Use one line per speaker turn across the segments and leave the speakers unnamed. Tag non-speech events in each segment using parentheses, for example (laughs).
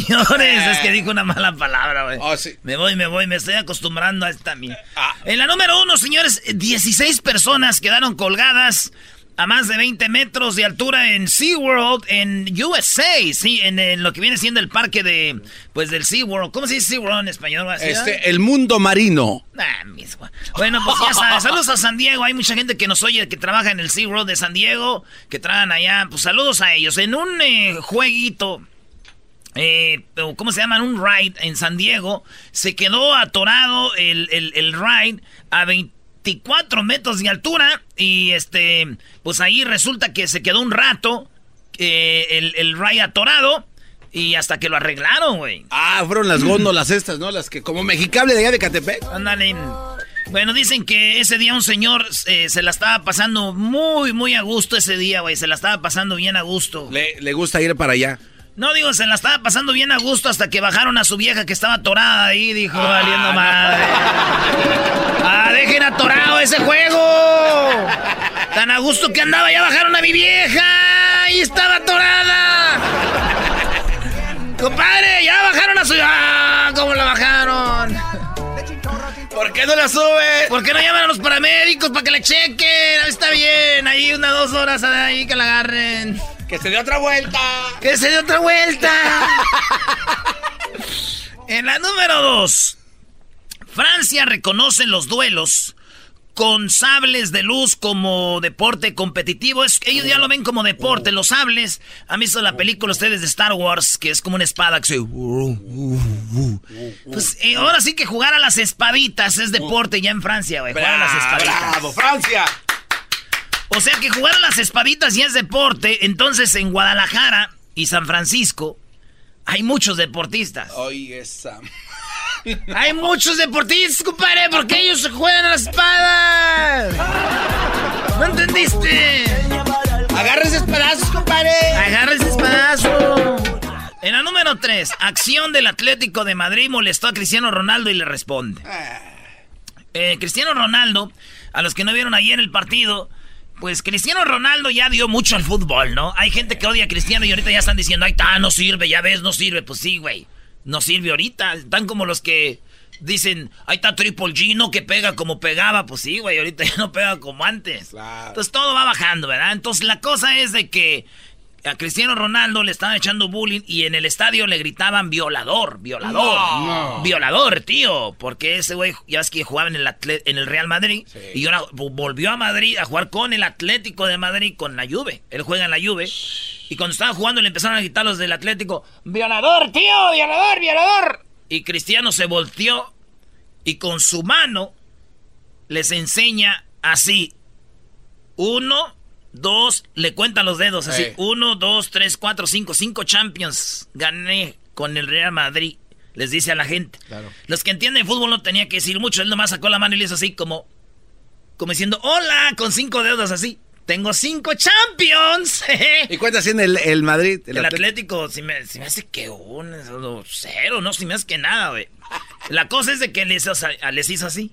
Señores. Es que dijo una mala palabra, güey.
Oh, sí.
Me voy, me voy, me estoy acostumbrando a esta mía. En la número uno, señores, 16 personas quedaron colgadas a más de 20 metros de altura en SeaWorld en USA, sí, en, en lo que viene siendo el parque de, pues, del SeaWorld. ¿Cómo se dice SeaWorld en español? ¿Así,
Este, el mundo marino.
Ah, mis gua- Bueno, pues ya sabes, saludos a San Diego. Hay mucha gente que nos oye, que trabaja en el SeaWorld de San Diego, que trabajan allá. Pues saludos a ellos. En un eh, jueguito, eh, ¿cómo se llama? Un ride en San Diego, se quedó atorado el, el, el ride a 24 metros de altura. Y este, pues ahí resulta que se quedó un rato eh, el, el ride atorado. Y hasta que lo arreglaron, güey.
Ah, fueron las góndolas estas, ¿no? Las que como mexicable de allá de Catepec.
Ándale. Bueno, dicen que ese día un señor eh, se la estaba pasando muy, muy a gusto ese día, güey. Se la estaba pasando bien a gusto.
Le, le gusta ir para allá.
No, digo, se la estaba pasando bien a gusto hasta que bajaron a su vieja que estaba atorada ahí, dijo, valiendo madre. ¡Ah, dejen atorado ese juego! Tan a gusto que andaba, ya bajaron a mi vieja y estaba atorada. Compadre, ya bajaron a su... ¡Ah, cómo la bajaron!
¿Por qué no la sube?
¿Por qué no llaman a los paramédicos para que le chequen? Ahí Está bien, ahí unas dos horas ahí que la agarren.
Que se dé otra vuelta.
¡Que se dé otra vuelta! (laughs) en la número dos, Francia reconoce los duelos con sables de luz como deporte competitivo. Es, ellos ya lo ven como deporte, los sables. Han visto la película ustedes de Star Wars, que es como una espada que se... Pues eh, ahora sí que jugar a las espaditas es deporte ya en Francia, güey. Jugar a las espaditas.
¡Bravo, Francia!
O sea que jugar a las espaditas ya es deporte. Entonces en Guadalajara y San Francisco hay muchos deportistas.
Oye, esa.
Hay muchos deportistas, compadre, porque ellos se juegan a las espadas. ¿No entendiste?
Agarra ese pedazos, compadre.
Agarra ese espadazo. En la número 3, acción del Atlético de Madrid molestó a Cristiano Ronaldo y le responde. Eh, Cristiano Ronaldo, a los que no vieron ayer el partido, pues Cristiano Ronaldo ya dio mucho al fútbol, ¿no? Hay gente que odia a Cristiano y ahorita ya están diciendo, ay, está, no sirve, ya ves, no sirve. Pues sí, güey, no sirve ahorita. Están como los que dicen, ahí está Triple G, no que pega como pegaba. Pues sí, güey, ahorita ya no pega como antes.
Claro.
Entonces todo va bajando, ¿verdad? Entonces la cosa es de que a Cristiano Ronaldo le estaban echando bullying y en el estadio le gritaban violador, violador, violador, tío, porque ese güey ya es que jugaba en el, atle- en el Real Madrid y ahora volvió a Madrid a jugar con el Atlético de Madrid, con la Juve. Él juega en la Juve y cuando estaban jugando le empezaron a gritar los del Atlético, violador, tío, violador, violador. Y Cristiano se volteó y con su mano les enseña así, uno, dos, le cuentan los dedos así.
Ey.
Uno, dos, tres, cuatro, cinco, cinco champions. Gané con el Real Madrid. Les dice a la gente. Los que entienden fútbol no tenía que decir mucho. Él nomás sacó la mano y le hizo así como... Como diciendo, hola, con cinco dedos así. Tengo cinco champions. (laughs)
¿Y cuántas tiene el, el Madrid?
El, Atlético, si me, si me, hace que un cero, no, si me hace que nada, güey. La cosa es de que les, les hizo así.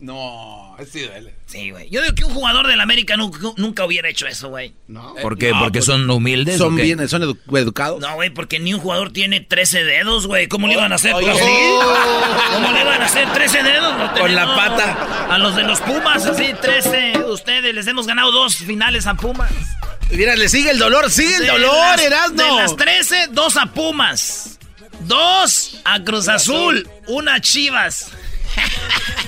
No, es sí duele.
Sí, güey. Yo digo que un jugador del América nunca, hubiera hecho eso, güey.
No. ¿Por qué? ¿Porque pues, son humildes?
¿Son bien, son educados?
No, güey, porque ni un jugador tiene 13 dedos, güey. ¿Cómo le iban a hacer? ¿Cómo le iban a hacer 13 dedos?
Con la pata.
A los de los Pumas, así, 13. Ustedes les hemos ganado dos finales a Pumas.
Mira, le sigue el dolor, sigue el dolor, Erasmo.
De las 13, dos a Pumas. Dos a Cruz Azul. Una a Chivas.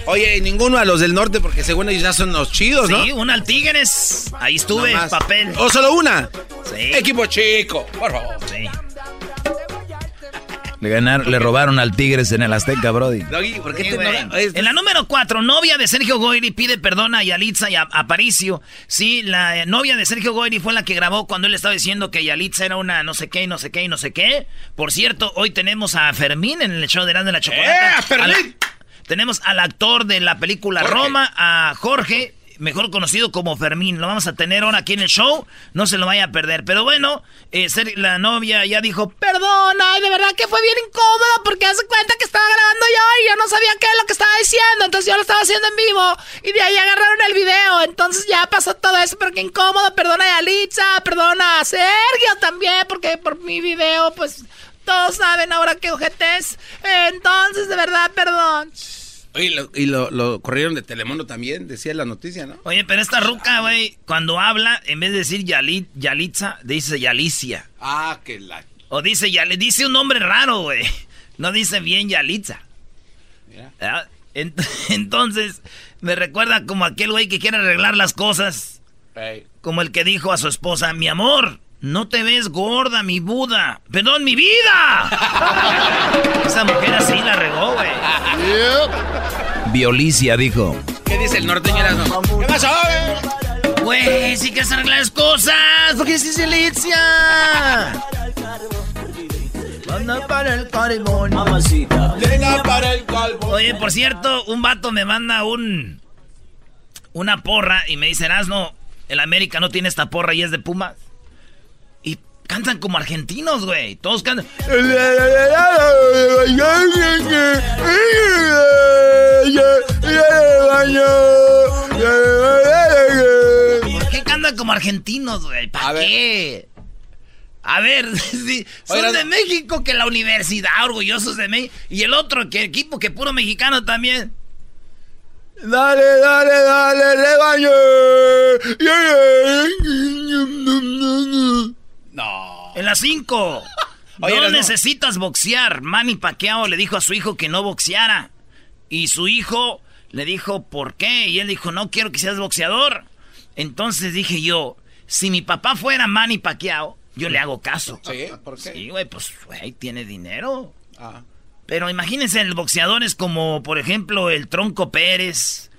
Oye, y ninguno a los del norte porque según ellos ya son los chidos, ¿no?
Sí, una al Tigres. Ahí estuve, papel.
¿O solo una? Sí. Equipo chico, por favor. Sí.
Le, ganaron, le robaron al Tigres en el Azteca, Brody.
¿por qué En la número 4, novia de Sergio Goyri pide perdón a Yalitza y a Aparicio. Sí, la novia de Sergio Goyri fue la que grabó cuando él estaba diciendo que Yalitza era una no sé qué y no sé qué y no sé qué. Por cierto, hoy tenemos a Fermín en el show de de la Chocolata.
¡Eh, Fermín!
Tenemos al actor de la película Roma, a Jorge, mejor conocido como Fermín. Lo vamos a tener ahora aquí en el show. No se lo vaya a perder. Pero bueno, eh, la novia ya dijo, perdona, de verdad que fue bien incómodo porque hace cuenta que estaba grabando yo y yo no sabía qué es lo que estaba diciendo. Entonces yo lo estaba haciendo en vivo y de ahí agarraron el video. Entonces ya pasó todo eso, pero qué incómodo. Perdona a Yalitza, perdona a Sergio también porque por mi video, pues todos saben ahora qué ojetes. Entonces, de verdad, perdón.
Oye, y lo, corrieron de Telemundo también, decía la noticia, ¿no?
Oye, pero esta ruca, güey, cuando habla, en vez de decir Yalit, Yalitza, dice Yalicia.
Ah, que la...
O dice, ya le dice un nombre raro, güey. No dice bien Yalitza. Mira. (laughs) Entonces, me recuerda como aquel güey que quiere arreglar las cosas. Como el que dijo a su esposa, mi amor, no te ves gorda, mi Buda. Perdón, mi vida. (laughs) Esa mujer así la regó, güey.
Violicia dijo.
¿Qué dice el norteño? ¿Qué pasó,
güey? sí que arreglar las cosas. ¿Por qué dices Alicia? Anda para el carbón. para el carbón. Oye, por cierto, un vato me manda un. Una porra y me dice, no, el América no tiene esta porra y es de Pumas. Cantan como argentinos, güey. Todos cantan. ¿Por qué cantan como argentinos, güey? ¿Para qué? A ver, (laughs) son de México que la universidad, orgullosos de México. Y el otro, que equipo que puro mexicano también. Dale, dale, dale, rebaño.
No.
En las (laughs) 5. no necesitas boxear. Manny Pacquiao le dijo a su hijo que no boxeara. Y su hijo le dijo, ¿por qué? Y él dijo, no quiero que seas boxeador. Entonces dije yo, si mi papá fuera Manny Pacquiao, yo le hago caso.
¿Sí? ¿Por qué?
Sí, güey, pues, güey, tiene dinero. Ah. Pero imagínense, el boxeador es como, por ejemplo, el Tronco Pérez,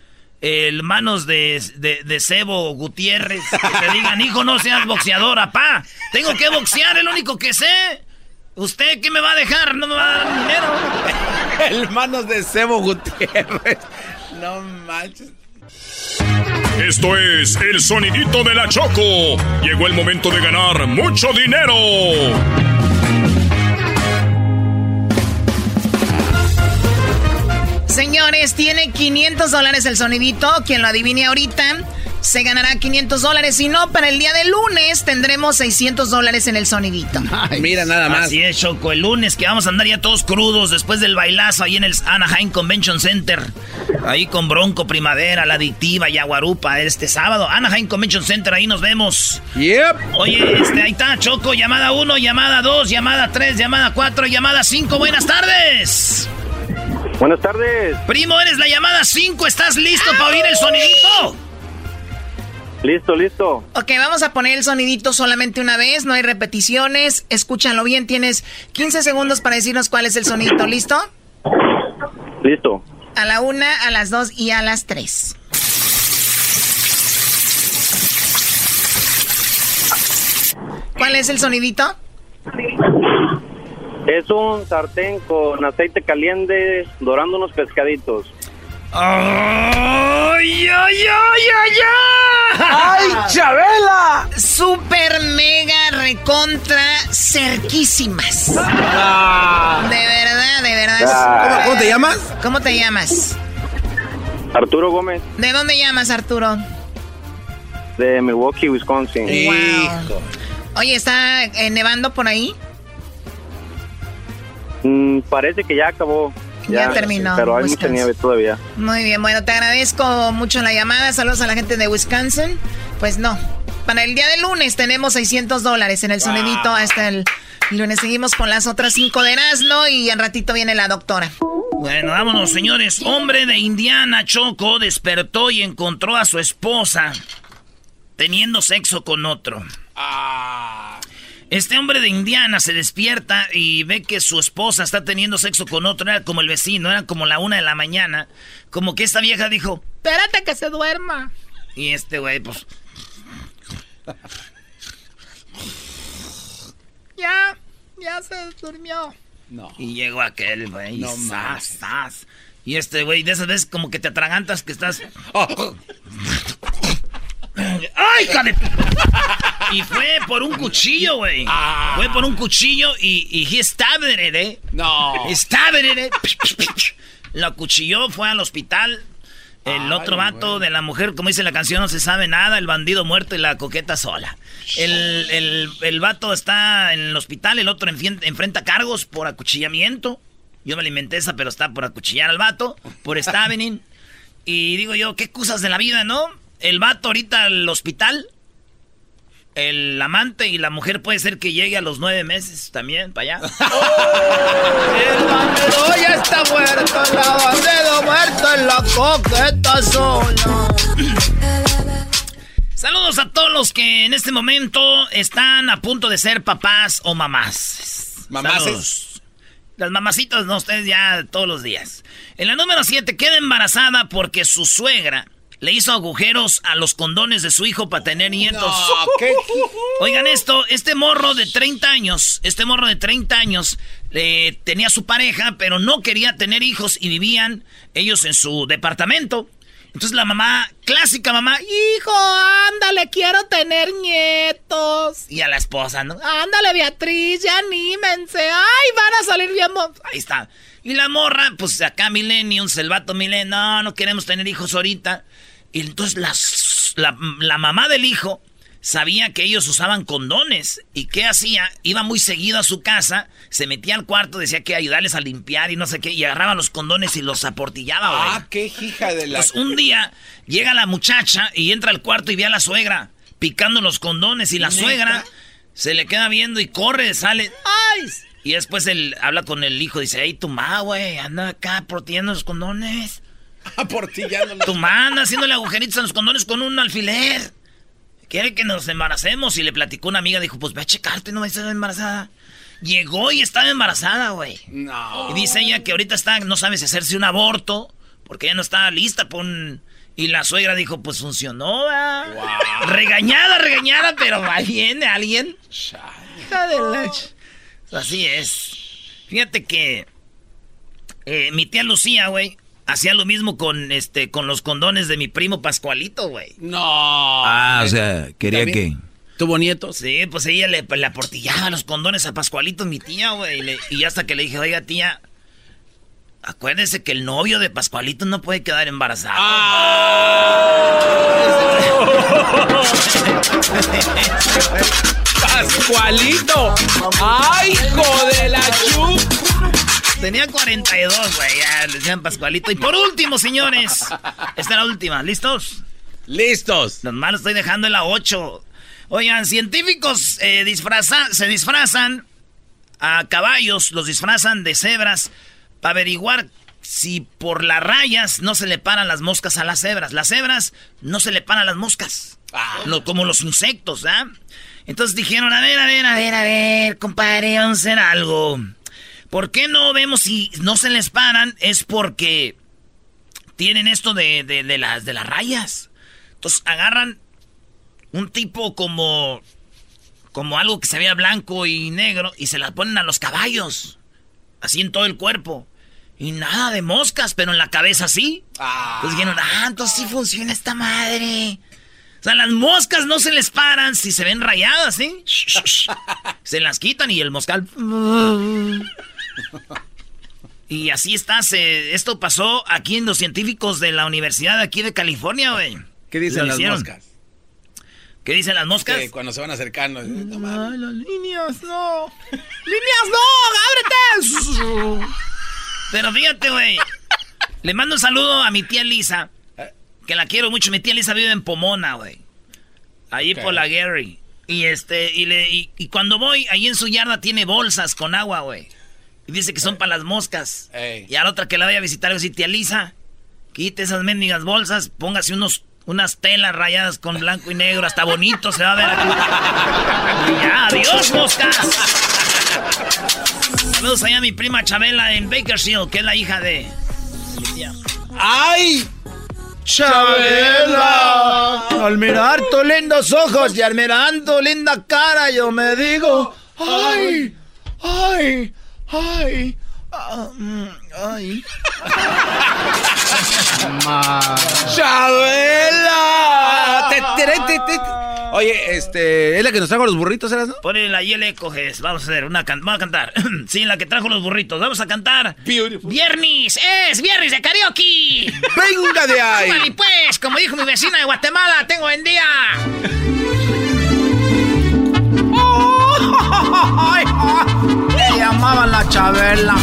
el manos de, de, Cebo Gutiérrez que te digan, hijo, no seas boxeador, apá. Tengo que boxear, el único que sé. ¿Usted qué me va a dejar? No me va a dar dinero. (laughs)
el manos de Cebo Gutiérrez. No manches.
Esto es el sonidito de la Choco. Llegó el momento de ganar mucho dinero.
Señores, tiene 500 dólares el sonidito. Quien lo adivine ahorita se ganará 500 dólares. Si no, para el día de lunes tendremos 600 dólares en el sonidito.
Mira, nada más.
Así es, Choco. El lunes que vamos a andar ya todos crudos después del bailazo ahí en el Anaheim Convention Center. Ahí con Bronco Primavera, La Adictiva y Aguarupa este sábado. Anaheim Convention Center, ahí nos vemos.
Yep.
Oye, este, ahí está, Choco. Llamada 1, llamada 2, llamada 3, llamada 4, llamada 5. Buenas tardes.
Buenas tardes.
Primo, eres la llamada 5. ¿Estás listo para oír el sonidito?
Listo, listo.
Ok, vamos a poner el sonidito solamente una vez, no hay repeticiones. Escúchalo bien, tienes 15 segundos para decirnos cuál es el sonidito. ¿Listo?
Listo.
A la una, a las dos y a las tres. ¿Cuál es el sonidito?
Es un sartén con aceite caliente dorando unos pescaditos.
¡Ay, ay, ay, ay, ay!
¡Ay, Chabela!
Super mega recontra cerquísimas.
Ah.
De verdad, de verdad.
Ah.
¿Cómo, cómo te llamas?
¿Cómo te llamas?
Arturo Gómez,
¿De dónde llamas, Arturo?
de Milwaukee, Wisconsin.
Hijo.
Oye, ¿está eh, nevando por ahí?
Mm, parece que ya acabó.
Ya terminó,
Pero hay mucha nieve todavía.
Muy bien, bueno, te agradezco mucho la llamada. Saludos a la gente de Wisconsin. Pues no. Para el día de lunes tenemos 600 dólares en el sonidito hasta el lunes. Seguimos con las otras cinco de Erasmo y al ratito viene la doctora.
Bueno, vámonos, señores. Hombre de Indiana, Choco, despertó y encontró a su esposa teniendo sexo con otro. Este hombre de Indiana se despierta y ve que su esposa está teniendo sexo con otro. Era como el vecino, era como la una de la mañana. Como que esta vieja dijo, espérate que se duerma. Y este güey, pues...
Ya, ya se durmió.
Y llegó aquel, güey.
No
y zas. Y este güey, de esas veces como que te atragantas que estás... ¡Ay, hija de- Y fue por un cuchillo, güey.
Ah.
Fue por un cuchillo y, y he stabbed it, eh.
No.
He stabbed it, eh. Lo cuchilló, fue al hospital. El
Ay,
otro vato
güey.
de la mujer, como dice la canción, no se sabe nada. El bandido muerto y la coqueta sola. El, el, el vato está en el hospital, el otro enfrenta cargos por acuchillamiento. Yo me alimenté esa, pero está por acuchillar al vato, por stabbing. y digo yo, qué cosas de la vida, ¿no? El vato ahorita al hospital. El amante y la mujer puede ser que llegue a los nueve meses también, para allá. (laughs)
El bandido ya está muerto, el bandido muerto en la coqueta sola.
Saludos a todos los que en este momento están a punto de ser papás o mamás. Saludos. Las mamacitas, no, ustedes ya todos los días. En la número 7, queda embarazada porque su suegra le hizo agujeros a los condones de su hijo para tener nietos.
No, ¿qué? (laughs)
Oigan esto, este morro de 30 años, este morro de 30 años eh, tenía su pareja, pero no quería tener hijos y vivían ellos en su departamento. Entonces la mamá, clásica mamá, hijo, ándale, quiero tener nietos. Y a la esposa, ¿no? Ándale, Beatriz, ya anímense. Ay, van a salir bien. mo-". Ahí está. Y la morra, pues acá Millenniums, el vato Millennium, no, no queremos tener hijos ahorita. Y entonces las- la, la mamá del hijo sabía que ellos usaban condones. ¿Y qué hacía? Iba muy seguido a su casa, se metía al cuarto, decía que ayudarles a limpiar y no sé qué, y agarraba los condones y los aportillaba, güey.
Ah, qué hija de la.
Entonces, un día llega la muchacha y entra al cuarto y ve a la suegra picando los condones y la
¿Neta?
suegra se le queda viendo y corre, sale. ¡Ay! Y después él habla con el hijo, dice, hey, tu ma, güey, anda acá protegiendo los condones. (laughs)
Aportillándolos. (laughs)
Tu ma anda haciéndole agujeritos a los condones con un alfiler. Quiere que nos embaracemos. Y le platicó una amiga, dijo, pues ve a checarte, no vas a estar embarazada. Llegó y estaba embarazada, güey.
No.
Y dice ella que ahorita está, no sabe si hacerse un aborto, porque ella no estaba lista por un... Y la suegra dijo, pues funcionó, ¿verdad? Regañada, regañada, pero ahí viene alguien. Hija de la ch- Así es. Fíjate que eh, mi tía Lucía, güey, hacía lo mismo con este con los condones de mi primo Pascualito, güey.
No.
Ah, o sea, quería que...
¿Tuvo nietos?
Sí, pues ella le, le aportillaba los condones a Pascualito, mi tía, güey. Y, hasta que le dije, oiga, tía, acuérdese que el novio de Pascualito no puede quedar embarazado. (laughs)
¡Pascualito! ¡Ay, hijo de la chup!
Tenía 42, güey, ya le decían Pascualito. Y por último, señores, esta es la última, ¿listos?
¡Listos!
Los malos estoy dejando en la 8. Oigan, científicos eh, disfraza- se disfrazan a caballos, los disfrazan de cebras para averiguar si por las rayas no se le paran las moscas a las cebras. Las cebras no se le paran las moscas, Lo- como los insectos, ¿ah? Entonces dijeron, a ver, a ver, a ver, a ver, compadre, vamos a hacer algo. ¿Por qué no vemos si no se les paran? Es porque tienen esto de, de- las, de las rayas. Entonces agarran un tipo como como algo que se veía blanco y negro y se la ponen a los caballos. así en todo el cuerpo. Y nada de moscas, pero en la cabeza sí. Entonces dijeron, ah, entonces sí funciona esta madre. O sea, las moscas no se les paran si se ven rayadas, ¿sí? se las quitan y el moscal... Y así está. esto pasó aquí en los científicos de la Universidad de aquí de California, güey.
¿Qué dicen las moscas?
¿Qué dicen las moscas?
Que cuando se van acercando.
No, Ay, las líneas, no. ¡Líneas, no! ¡Ábrete!
Pero fíjate, güey. Le mando un saludo a mi tía Lisa. Que la quiero mucho. Mi tía Lisa vive en Pomona, güey. Ahí por la Gary. Y este, y, le, y, cuando voy, ahí en su yarda tiene bolsas con agua, güey. Y dice que son para las moscas. Y a la otra que la vaya a visitar, le dice, tía Lisa, quite esas mendigas bolsas, póngase unos, unas telas rayadas con blanco y negro, hasta bonito se va a ver aquí. y ya, adiós, moscas. Saludos allá a mi prima Chabela en Bakersfield, que es la hija de mi tía.
¡Ay! Chabela, al mirar tus lindos ojos y al mirar tu linda cara, yo me digo, ay, ay, ay, ay.
Chabela. Oye, este, ¿es la que nos trajo los burritos, eras, no?
Ponle la le coges. Vamos a hacer una can vamos a cantar. (clears throat) sí, la que trajo los burritos. Vamos a cantar.
Beautiful.
Viernes, es viernes de karaoke. (laughs)
Venga de ahí.
Y pues, como dijo mi vecina de Guatemala, tengo en día.
Chabela.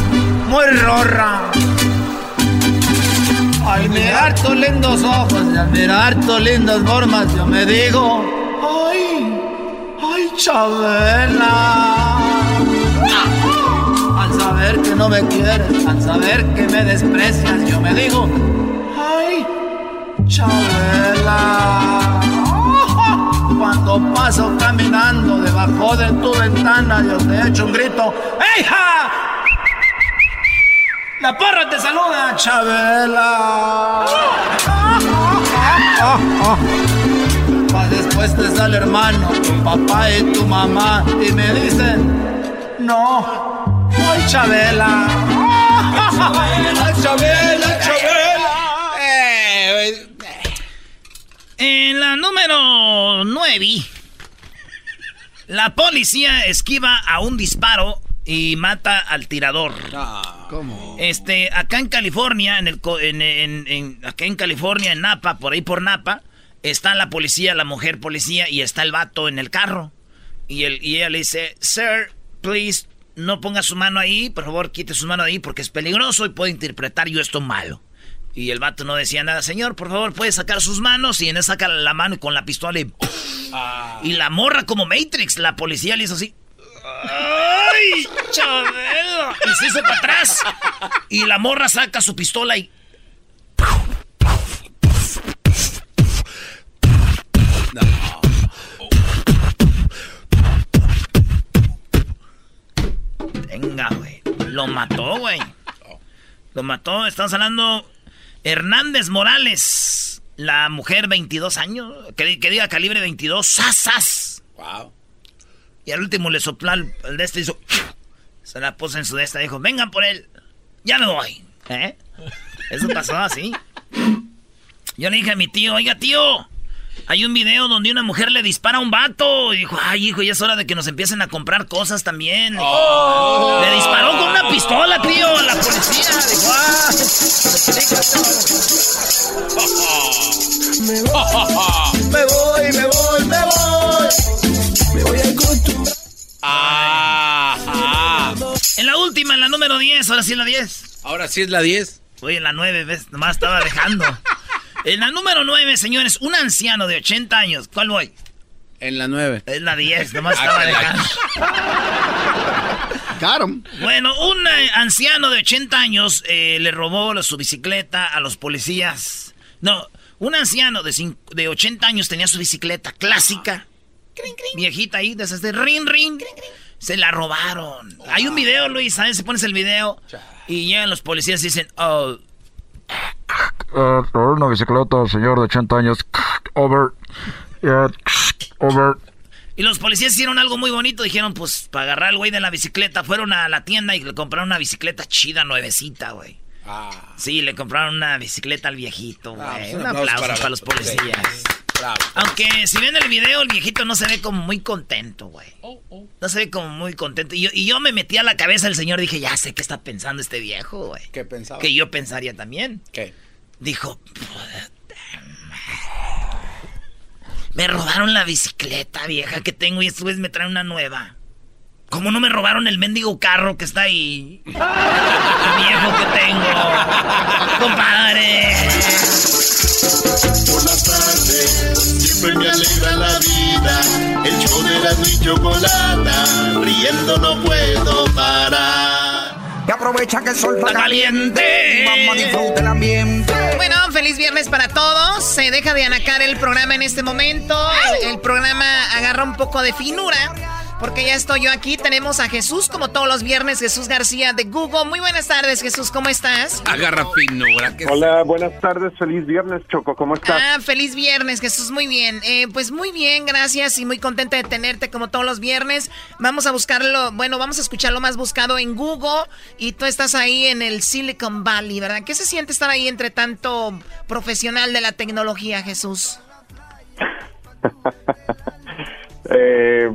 Muy rorra. Al mirar tus lindos ojos y al mirar tus lindas formas, yo me digo. ¡Ay! ¡Ay, Chabela! Al saber que no me quieres, al saber que me desprecias, yo me digo, ¡ay, Chabela! Cuando paso caminando debajo de tu ventana, yo te echo un grito, ¡Eija! La porra te saluda, Chabela. después te sale hermano, tu papá y tu mamá y me dicen, no, Chabela. (laughs) Chabela, Chabela, Chabela.
En la número 9, la policía esquiva a un disparo y mata al tirador.
¿Cómo?
Este, acá en California, en el, en, acá en California, en Napa, por ahí por Napa, está la policía, la mujer policía, y está el vato en el carro. Y, él, y ella le dice, Sir, please, no ponga su mano ahí, por favor, quite su mano ahí porque es peligroso y puede interpretar yo esto malo. Y el vato no decía nada, señor, por favor, puede sacar sus manos. Y en él saca la mano con la pistola y... Ah. Y la morra como Matrix, la policía le hizo así. ¡Ay, Chabelo! Y se hizo para atrás. Y la morra saca su pistola y Venga, güey. Lo mató, güey. Lo mató. Estamos hablando Hernández Morales. La mujer, 22 años. Que, diga calibre 22. ¡Sasas!
Wow.
Y al último le sopló el, de este y hizo. Se la puso en su de esta. Dijo: Vengan por él. Ya me voy. ¿Eh? Eso pasó así. Yo le dije a mi tío: Oiga, tío. Hay un video donde una mujer le dispara a un vato. Y dijo, ay, hijo, ya es hora de que nos empiecen a comprar cosas también. Oh. Le disparó con una pistola, tío, a la policía. Dijo, ah,
me voy, me voy, me voy. Me voy a acostumbrar.
Ah, En la última, en la número 10, ahora sí es la 10.
Ahora sí es la 10.
Oye, en la 9, ¿ves? Nomás estaba dejando. En la número 9, señores, un anciano de 80 años. ¿Cuál voy?
En la 9.
Es la 10, nomás estaba dejando.
Claro.
Bueno, un eh, anciano de 80 años eh, le robó su bicicleta a los policías. No, un anciano de, de 80 años tenía su bicicleta clásica. Viejita ahí, desde este ring, ring. Se la robaron. Hay un video, Luis, ¿sabes? Si pones el video y llegan los policías y dicen, oh,
Uh, una bicicleta, señor de 80 años. Over. over.
Y los policías hicieron algo muy bonito. Dijeron, pues, para agarrar al güey de la bicicleta, fueron a la tienda y le compraron una bicicleta chida, nuevecita, güey. Ah. Sí, le compraron una bicicleta al viejito, ah, güey. Pues, un, aplauso para, los policías. Aunque si ven el video, el viejito no se ve como muy contento, güey. Oh, oh. No se ve como muy contento. Y yo, y yo me metí a la cabeza del señor dije, ya sé qué está pensando este viejo, güey.
¿Qué pensaba?
Que yo pensaría también.
¿Qué?
Dijo, me robaron la bicicleta vieja que tengo y esta vez me traen una nueva. ¿Cómo no me robaron el mendigo carro que está ahí? El viejo que tengo. Compadre.
Por las tardes siempre me alegra la vida. El show de la chocolata. Riendo no puedo parar.
Y aprovecha que el sol
está caliente.
Vamos a disfrutar el ambiente.
Bueno, feliz viernes para todos. Se deja de anacar el programa en este momento. el programa agarra un poco de finura porque ya estoy yo aquí. Tenemos a Jesús, como todos los viernes, Jesús García de Google. Muy buenas tardes, Jesús, ¿cómo estás?
Agarra finura.
Hola, buenas tardes, feliz viernes, Choco, ¿cómo estás?
Ah, feliz viernes, Jesús, muy bien. Eh, pues muy bien, gracias y muy contenta de tenerte como todos los viernes. Vamos a buscarlo, bueno, vamos a escuchar lo más buscado en Google y tú estás ahí en el Silicon Valley, ¿verdad? ¿Qué se siente estar ahí entre tanto profesional de la tecnología, Jesús? (laughs)
eh,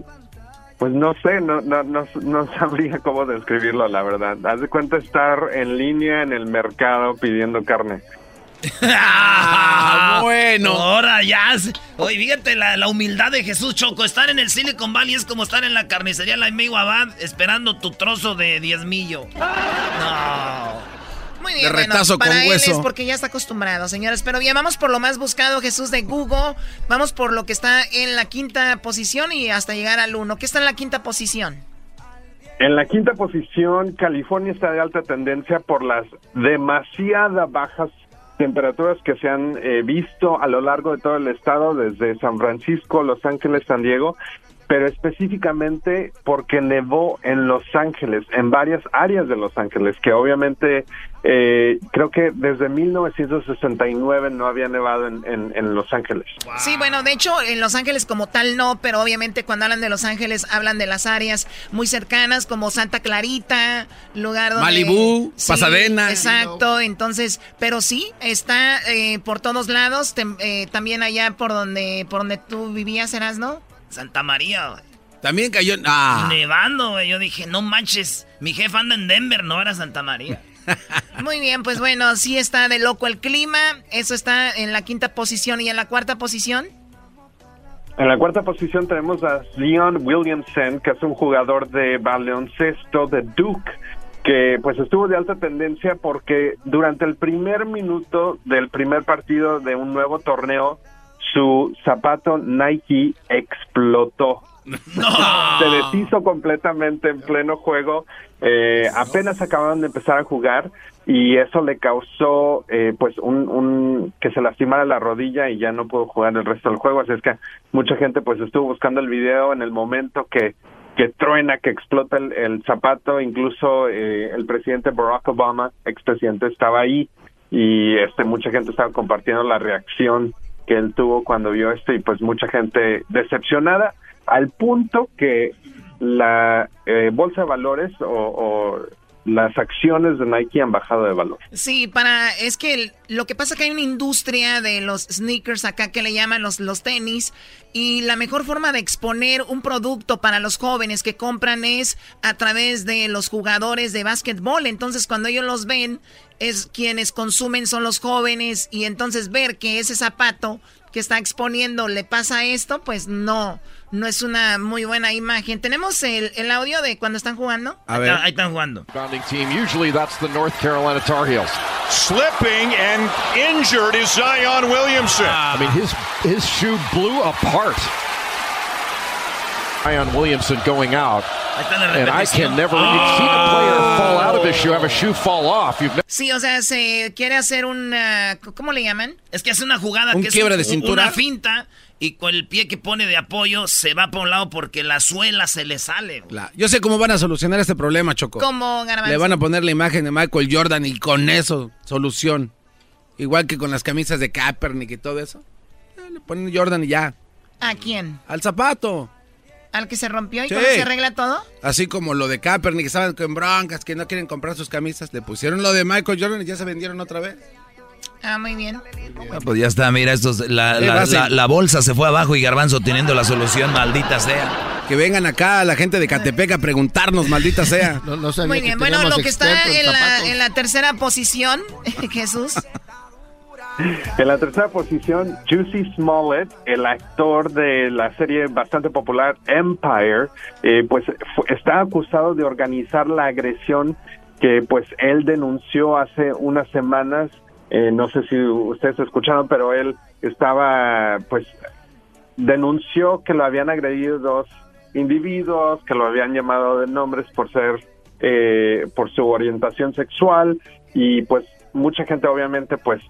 pues no sé, no, no, no, (laughs) sabría cómo describirlo, la verdad. Haz de cuenta estar en línea en el mercado pidiendo carne.
ah, (laughs) bueno. Ahora ya. Oye, fíjate la, la, humildad de Jesús Choco. Estar en el Silicon Valley es como estar en la carnicería La Abad esperando tu trozo de diezmillo. No.
Muy bien, bueno, para él es porque ya está acostumbrado, señores. Pero bien, vamos por lo más buscado, Jesús de Google. Vamos por lo que está en la quinta posición y hasta llegar al uno. ¿Qué está en la quinta posición?
En la quinta posición, California está de alta tendencia por las demasiada bajas temperaturas que se han eh, visto a lo largo de todo el estado, desde San Francisco, Los Ángeles, San Diego, pero específicamente porque nevó en Los Ángeles, en varias áreas de Los Ángeles, que obviamente eh, creo que desde 1969 no había nevado en, en, Los Ángeles.
Sí, bueno, de hecho en Los Ángeles como tal no, pero obviamente cuando hablan de Los Ángeles hablan de las áreas muy cercanas como Santa Clarita, lugar donde...
Malibú, Pasadena.
Exacto, entonces, pero sí, está eh, por todos lados, eh, también allá por donde, por donde tú vivías, eras, ¿no?
Santa María,
También cayó. Ah.
Nevando, güey. Yo dije, no manches. Mi jefe anda en Denver, no era Santa María. (laughs)
Muy bien, pues bueno, sí está de loco el clima. Eso está en la quinta posición y en la cuarta posición.
En la cuarta posición tenemos a Leon Williamson, que es un jugador de baloncesto de Duke, que pues estuvo de alta tendencia porque durante el primer minuto del primer partido de un nuevo torneo su zapato Nike explotó. Se deshizo completamente en pleno juego. Eh, apenas acababan de empezar a jugar y eso le causó eh, pues un, que se lastimara la rodilla y ya no pudo jugar el resto del juego. Así es que mucha gente pues estuvo buscando el video en el momento que que truena, que explota el, zapato. Incluso eh, el presidente Barack Obama, expresidente, estaba ahí y este mucha gente estaba compartiendo la reacción que él tuvo cuando vio esto y pues mucha gente decepcionada al punto que la eh, bolsa de valores o, las acciones de Nike han bajado de valor.
Sí, para es que lo que pasa es que hay una industria de los sneakers acá que le llaman los los tenis y la mejor forma de exponer un producto para los jóvenes que compran es a través de los jugadores de básquetbol. Entonces, cuando ellos los ven, es quienes consumen son los jóvenes y entonces ver que ese zapato que está exponiendo le pasa esto, pues no, no es una muy buena imagen. Tenemos el, el audio de cuando están jugando.
A ver, ahí están jugando.
Founding team, usually that's the North Carolina Tar Heels. Slipping and injured is Zion Williamson. I mean, his his shoe blew apart. Zion Williamson going out. And I can never. You've seen a player fall out of his shoe, have a shoe fall off. You've
Sí, o sea, se quiere hacer una. ¿Cómo le llaman?
Es que hace una jugada
un
que
quiebra
es
de cintura.
una finta y con el pie que pone de apoyo se va por un lado porque la suela se le sale.
Yo sé cómo van a solucionar este problema, Choco.
¿Cómo, Garbanzo?
Le van a poner la imagen de Michael Jordan y con eso, solución. Igual que con las camisas de Kaepernick y todo eso. Eh, le ponen Jordan y ya.
¿A quién?
Al zapato.
¿Al que se rompió y
Sí.
cómo se arregla todo?
Así como lo de Kaepernick, que estaban con broncas, que no quieren comprar sus camisas. Le pusieron lo de Michael Jordan y ya se vendieron otra vez.
Ah, muy bien.
Ah, Pues ya está, mira, estos, la, la- la-
en-
la bolsa se fue abajo y Garbanzo teniendo la solución, maldita sea.
Que vengan acá la gente de Catepec a preguntarnos, maldita sea. (laughs)
Muy bien, bueno, lo que está en la, en la tercera posición, (laughs) Jesús.
En la tercera posición, Juicy Smollett, el actor de la serie bastante popular Empire, eh, pues está acusado de organizar la agresión que pues él denunció hace unas semanas. Eh, no sé si ustedes escucharon, pero él estaba pues denunció que lo habían agredido dos individuos, que lo habían llamado de nombres por ser, eh, por su orientación sexual y pues mucha gente obviamente pues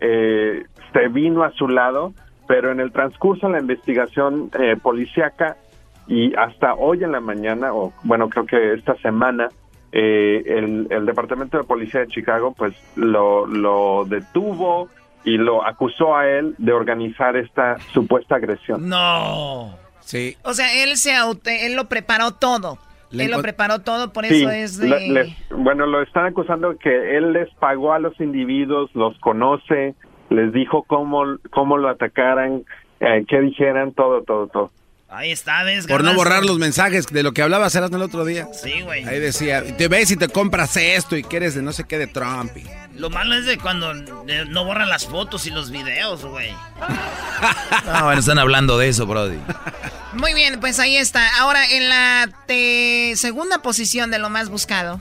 eh, se vino a su lado, pero en el transcurso de la investigación eh, policíaca y hasta hoy en la mañana, o bueno, creo que esta semana, eh, el, el Departamento de Policía de Chicago pues lo, lo detuvo y lo acusó a él de organizar esta supuesta agresión.
No.
Sí.
O sea, él se auto- él lo preparó todo.
Le
él lo preparó todo, por
Sí,
eso es de...
le- les- bueno, lo están acusando que él les pagó a los individuos, los conoce, les dijo cómo, cómo lo atacaran, eh, qué dijeran, todo, todo, todo.
Ahí está, ¿ves?
Por no borrar los mensajes de lo que hablabas eras el otro día.
Sí, güey.
Ahí decía, te ves y te compras esto y que eres de no sé qué de Trump. y-
Lo malo es de cuando no borran las fotos y los videos, güey. (laughs)
Ah, bueno, están hablando de eso, Brody.
Muy bien, pues ahí está. Ahora, en la te- segunda posición de lo más buscado.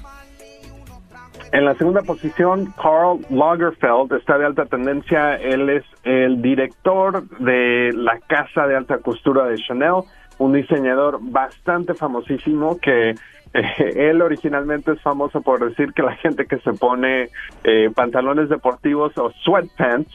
En la segunda posición, Carl Lagerfeld está de alta tendencia. Él es el director de la casa de alta costura de Chanel, un diseñador bastante famosísimo que eh, (laughs) él originalmente es famoso por decir que la gente que se pone eh, pantalones deportivos o sweatpants,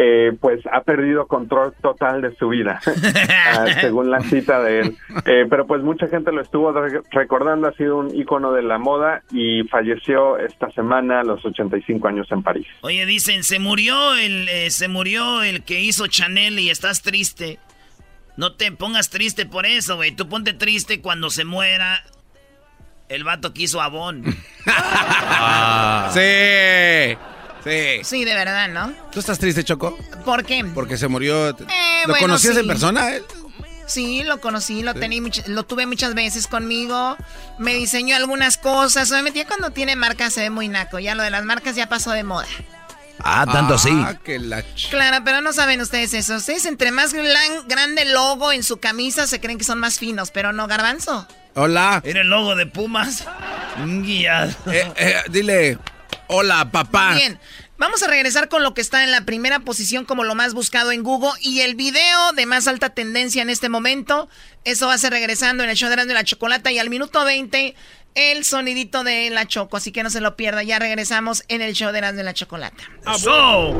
eh, pues ha perdido control total de su vida, (laughs) ah, según la cita de él. Eh, pero pues mucha gente lo estuvo re- recordando, ha sido un ícono de la moda y falleció esta semana a los 85 años en París.
Oye, dicen, se murió el eh, se murió el que hizo Chanel y estás triste. No te pongas triste por eso, güey. Tú ponte triste cuando se muera el vato que hizo Avon. (laughs)
Ah. Sí. Sí.
Sí, de verdad, ¿no?
¿Tú estás triste, Choco?
¿Por qué?
Porque se murió.
Eh,
¿Lo
bueno,
conocías
sí.
en persona? él?
Sí, lo conocí, lo, tení much- lo tuve muchas veces conmigo. Me diseñó algunas cosas. Obviamente, ya cuando tiene marcas se ve muy naco. Ya lo de las marcas ya pasó de moda.
Ah, tanto así.
Ah, que la ch-
Claro, pero no saben ustedes eso. Ustedes, entre más gran- grande logo en su camisa, se creen que son más finos, pero no, Garbanzo.
Hola.
Era el logo de Pumas. Guía.
Eh, eh, dile, hola, papá.
Bien, vamos a regresar con lo que está en la primera posición como lo más buscado en Google y el video de más alta tendencia en este momento. Eso va a ser regresando en el show de Erasmo y la Chocolata y al minuto 20 el sonidito de la Choco, así que no se lo pierda. Ya regresamos en el show de Erasmo y la Chocolata.
¡Eso!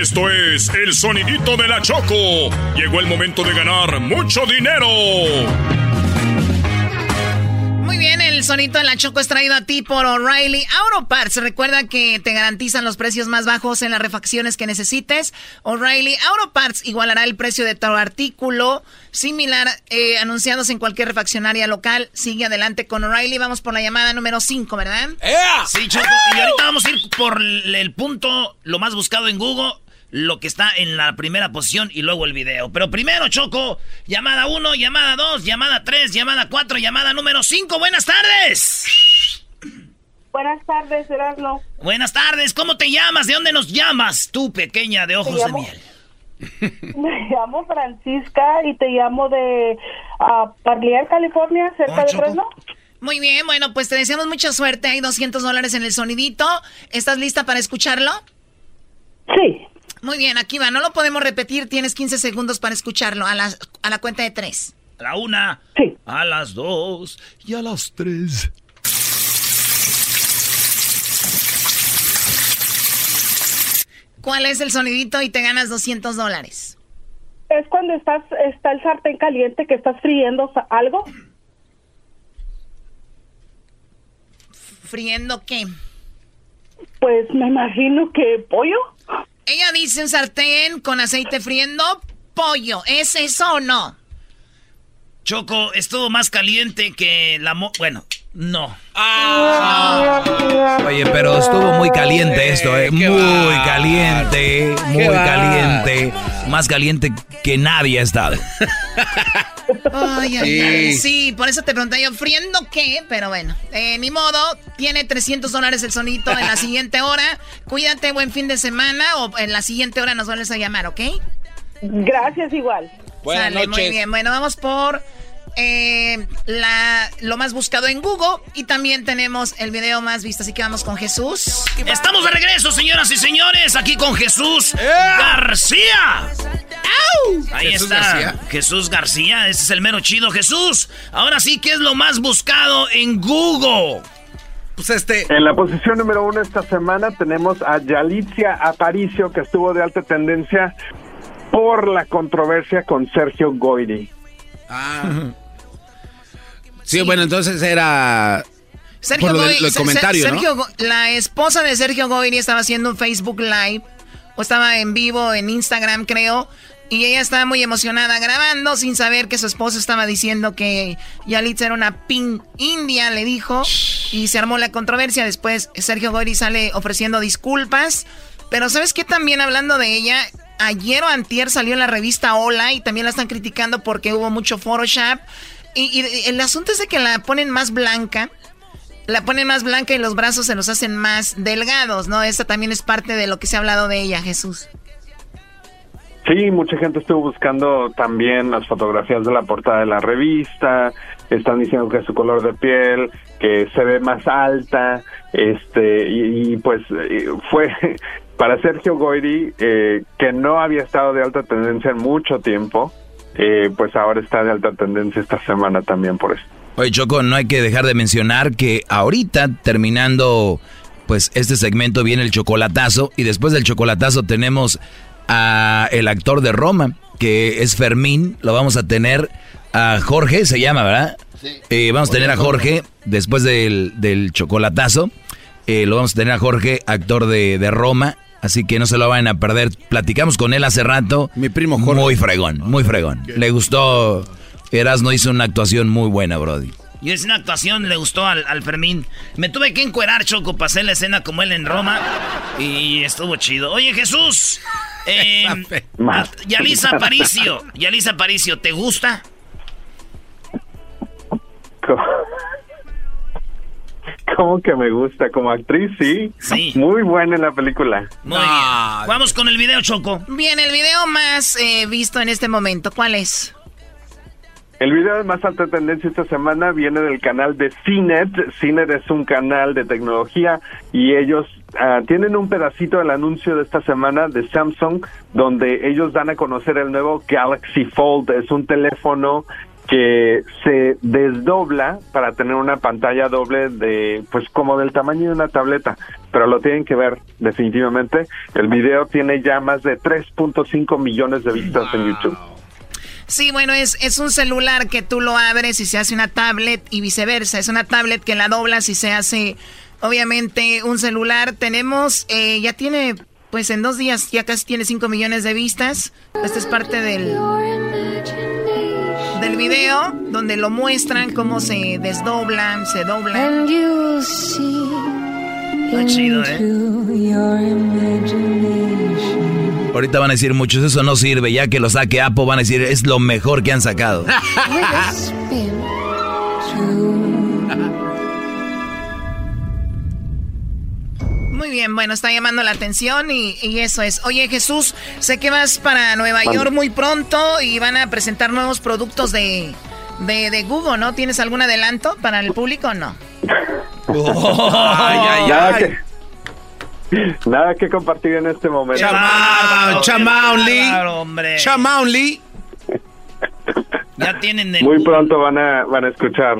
Esto es el sonidito de la Choco. Llegó el momento de ganar mucho dinero.
Muy bien, el sonito de la Choco es traído a ti por O'Reilly Auto Parts. Recuerda que te garantizan los precios más bajos en las refacciones que necesites. O'Reilly Auto Parts igualará el precio de tu artículo similar eh, anunciados en cualquier refaccionaria local. Sigue adelante con O'Reilly. Vamos por la llamada número 5, ¿verdad?
Sí, Choco. Y ahorita vamos a ir por el punto, lo más buscado en Google, lo que está en la primera posición y luego el video. Pero primero, Choco, llamada 1, llamada 2, llamada 3, llamada 4, llamada número 5. Buenas tardes.
Buenas tardes, Erasmo.
Buenas tardes, ¿cómo te llamas? ¿De dónde nos llamas? Tú, pequeña de ojos de miel. (laughs)
Me llamo Francisca y te llamo de uh, Parlier, California, cerca de Fresno.
Muy bien, bueno, pues te deseamos mucha suerte. Hay 200 dólares en el sonidito. ¿Estás lista para escucharlo?
Sí.
Muy bien, aquí va. No lo podemos repetir. Tienes 15 segundos para escucharlo a la, a la cuenta de tres.
A la una, a las dos y a las tres.
¿Cuál es el sonidito y te ganas 200 dólares?
Es cuando estás, está el sartén caliente que estás friendo algo.
¿Friendo qué?
Pues me imagino que pollo.
Ella dice un sartén con aceite friendo pollo. ¿Es eso o no?
Choco, estuvo más caliente que la... Mo bueno, no.
Ah. Oye, pero estuvo muy caliente esto, ¿eh? Muy caliente, muy caliente. Más caliente que nadie ha estado.
Ay, ay, ay. Sí, por eso te pregunté yo, ¿friendo qué? Pero bueno, eh, ni modo, tiene 300 dólares el sonito en la (laughs) siguiente hora. Cuídate, buen fin de semana o en la siguiente hora nos vuelves a llamar, ¿ok?
Gracias igual.
Buenas Sale, Muy bien, bueno, vamos por eh, la, lo más buscado en Google y también tenemos el video más visto, así que vamos con Jesús.
Estamos de regreso, señoras y señores, aquí con Jesús García. Ahí
Jesús
está,
García.
Jesús García, ese es el mero chido. Jesús, ahora sí, ¿qué es lo más buscado en Google?
Pues este.
En la posición número uno esta semana tenemos a Yalitza Aparicio, que estuvo de alta tendencia por la controversia con Sergio Goyri.
Ah. (laughs) Sí, bueno, entonces era.
Sergio
por
Goy-
lo comentario,
La esposa de Sergio Goyri estaba haciendo un Facebook Live, o estaba en vivo en Instagram, creo, y ella estaba muy emocionada grabando sin saber que su esposo estaba diciendo que Yalitza era una pin india, le dijo, y se armó la controversia. Después Sergio Goyri sale ofreciendo disculpas, pero ¿sabes qué? También hablando de ella, ayer o antier salió en la revista Hola y también la están criticando porque hubo mucho Photoshop. Y, y el asunto es de que la ponen más blanca la ponen más blanca y los brazos se los hacen más delgados, ¿no? Esa también es parte de lo que se ha hablado de ella, Jesús.
Sí, mucha gente estuvo buscando también las fotografías de la portada de la revista. Están diciendo que su color de piel, que se ve más alta, este y, y, pues eh, fue para Sergio Goyri eh, que no había estado de alta tendencia en mucho tiempo, eh, pues ahora está de alta tendencia esta semana también por eso.
Oye, Choco, no hay que dejar de mencionar que ahorita, terminando pues este segmento, viene el chocolatazo. Y después del chocolatazo tenemos a el actor de Roma, que es Fermín. Lo vamos a tener a Jorge, se llama, ¿verdad? Eh, vamos a tener a Jorge después del, del chocolatazo. Eh, lo vamos a tener a Jorge, actor de, de Roma. Así que no se lo vayan a perder. Platicamos con él hace rato. Mi primo Jorge. Muy fregón, muy fregón. Le gustó. Erasmo hizo una actuación muy buena, Brody.
Y es una actuación, le gustó al, al Fermín. Me tuve que encuerar, Choco, para hacer la escena como él en Roma. Y estuvo chido. Oye, Jesús. (laughs) Eh, Yalisa Aparicio. Yalisa Aparicio, ¿te gusta?
Como que me gusta como actriz, sí.
Sí.
Muy buena en la película.
Muy bien. Vamos con el video, Choco.
Bien, el video más eh, visto en este momento, ¿cuál es?
El video de más alta tendencia esta semana viene del canal de CNET. CNET es un canal de tecnología y ellos ah, tienen un pedacito del anuncio de esta semana de Samsung donde ellos dan a conocer el nuevo Galaxy Fold. Es un teléfono que se desdobla para tener una pantalla doble de pues como del tamaño de una tableta, pero lo tienen que ver definitivamente. El video tiene ya más de 3.5 millones de vistas en YouTube.
Sí, bueno, es, es un celular que tú lo abres y se hace una tablet y viceversa. Es una tablet que la doblas y se hace, obviamente, un celular. Tenemos, eh, ya tiene, pues en dos días ya casi tiene 5 millones de vistas. Esta es parte del, del video donde lo muestran cómo se desdoblan, se doblan.
Está chido, ¿eh?
Ahorita van a decir muchos, eso no sirve. Ya que lo saque Apple, van a decir, es lo mejor que han sacado. (laughs)
Muy bien, bueno, está llamando la atención y, y eso es. Oye Jesús, sé que vas para Nueva
Vale.
York muy pronto y van a presentar nuevos productos de, de, de Google, ¿no? ¿Tienes algún adelanto para el público o no?
nada, Que, nada que compartir en este momento.
Chamaun, Chamaun Lee. Chamaun Lee.
Ya tienen el...
Muy pronto van a van a escuchar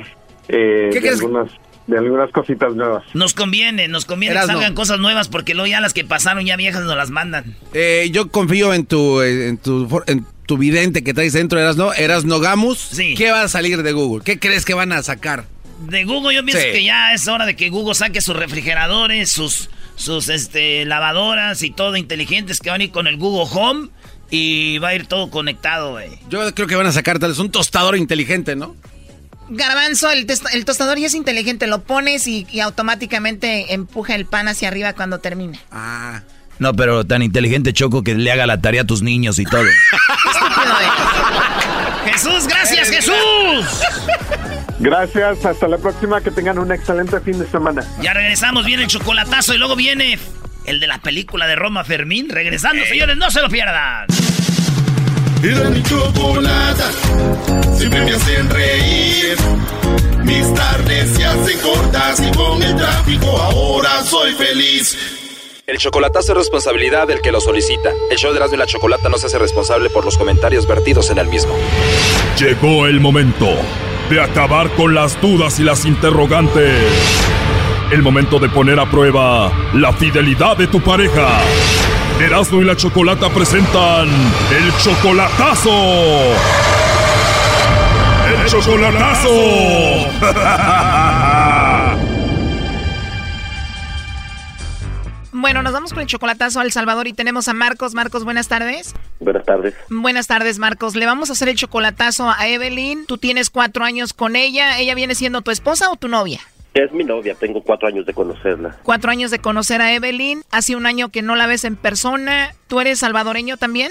eh,
¿Qué
de,
crees?
algunas, de algunas cositas nuevas.
Nos conviene, nos conviene que salgan cosas nuevas porque luego ya las que pasaron ya viejas nos las mandan.
Eh, yo confío en tu, eh, en tu, en tu vidente que traes dentro, Erasno. Erasno Gamus.
Sí.
¿Qué va a salir de Google? ¿Qué crees que van a sacar?
De Google yo pienso
Sí.
que ya es hora de que Google saque sus refrigeradores, sus sus este, lavadoras y todo inteligentes que van a ir con el Google Home y va a ir todo conectado, güey.
Yo creo que van a sacar tal vez un tostador inteligente, ¿no?
Garbanzo, el, el tostador ya es inteligente, lo pones y, y, automáticamente empuja el pan hacia arriba cuando termina.
Ah.
No, pero tan inteligente Choco que le haga la tarea a tus niños y todo. (laughs)
Jesús, gracias Jesús.
Gracias, hasta la próxima, que tengan un excelente fin de semana.
Ya regresamos, viene el chocolatazo y luego viene el de la película de Roma Fermín. Regresando, señores, no se lo pierdan.
Era mi chocolata, siempre me hacen reír. Mis tardes se hacen cortas y con el tráfico ahora soy feliz.
El chocolatazo es responsabilidad del que lo solicita. El show de Erasmo y la Chocolata no se hace responsable por los comentarios vertidos en el mismo.
Llegó el momento de acabar con las dudas y las interrogantes. El momento de poner a prueba la fidelidad de tu pareja. Erasmo y la Chocolata presentan el chocolatazo. El chocolatazo. (laughs)
Bueno, nos vamos con el chocolatazo a El Salvador y tenemos a Marcos. Marcos, buenas tardes.
Buenas tardes.
Buenas tardes, Marcos. Le vamos a hacer el chocolatazo a Evelyn. Tú tienes cuatro años con ella. ¿Ella viene siendo tu esposa o tu novia?
Es mi novia, tengo cuatro años de conocerla.
Cuatro años de conocer a Evelyn. Hace un año que no la ves en persona. ¿Tú eres salvadoreño también?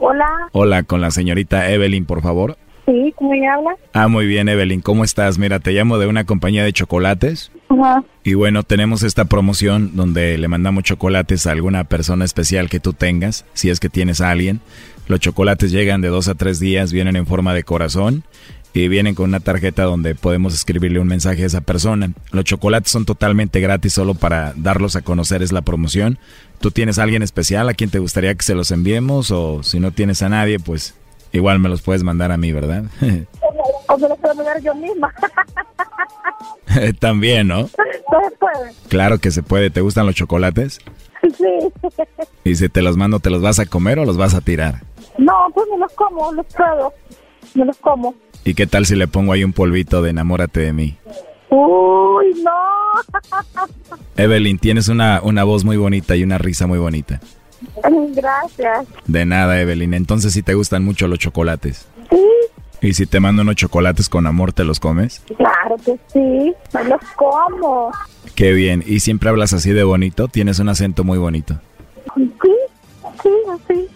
Hola.
Hola, con la señorita Evelyn, por favor.
Sí, ¿cómo ella habla?
Ah, muy bien, Evelyn. ¿Cómo estás? Mira, te llamo de una compañía de chocolates.
Ajá.
Y bueno, tenemos esta promoción donde le mandamos chocolates a alguna persona especial que tú tengas, si es que tienes a alguien. Los chocolates llegan de dos a tres días, vienen en forma de corazón y vienen con una tarjeta donde podemos escribirle un mensaje a esa persona. Los chocolates son totalmente gratis solo para darlos a conocer, es la promoción. ¿Tú tienes a alguien especial a quien te gustaría que se los enviemos? O si no tienes a nadie, pues igual me los puedes mandar a mí, ¿verdad? (laughs)
o me los puedo mandar yo misma. (laughs)
También, ¿no?
Puede.
Claro que se puede. ¿Te gustan los chocolates?
Sí.
Y si te los mando, ¿te los vas a comer o los vas a tirar?
No, pues me los como, los puedo. Me los como.
¿Y qué tal si le pongo ahí un polvito de enamórate de mí?
Uy, no. (laughs)
Evelyn, tienes una, una voz muy bonita y una risa muy bonita.
Gracias.
De nada, Evelyn. Entonces, ¿sí te gustan mucho los chocolates?
Sí.
¿Y si te mando unos chocolates con amor, te los comes?
Claro que sí, me los como.
Qué bien. ¿Y siempre hablas así de bonito? Tienes un acento muy bonito.
Sí, sí, así,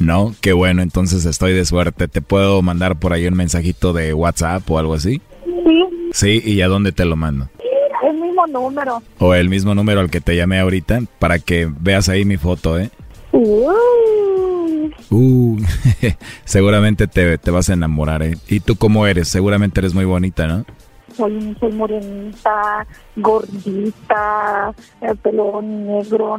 No, qué bueno, entonces estoy de suerte. ¿Te puedo mandar por ahí un mensajito de WhatsApp o algo así?
Sí.
Sí, ¿y a dónde te lo mando?
El mismo número.
O el mismo número al que te llamé ahorita para que veas ahí mi foto, ¿eh?
Uy.
Uh, (laughs) seguramente te, te, vas a enamorar, ¿eh? ¿Y tú cómo eres? Seguramente eres muy bonita, ¿no?
Soy, soy morenita, gordita, el pelo negro.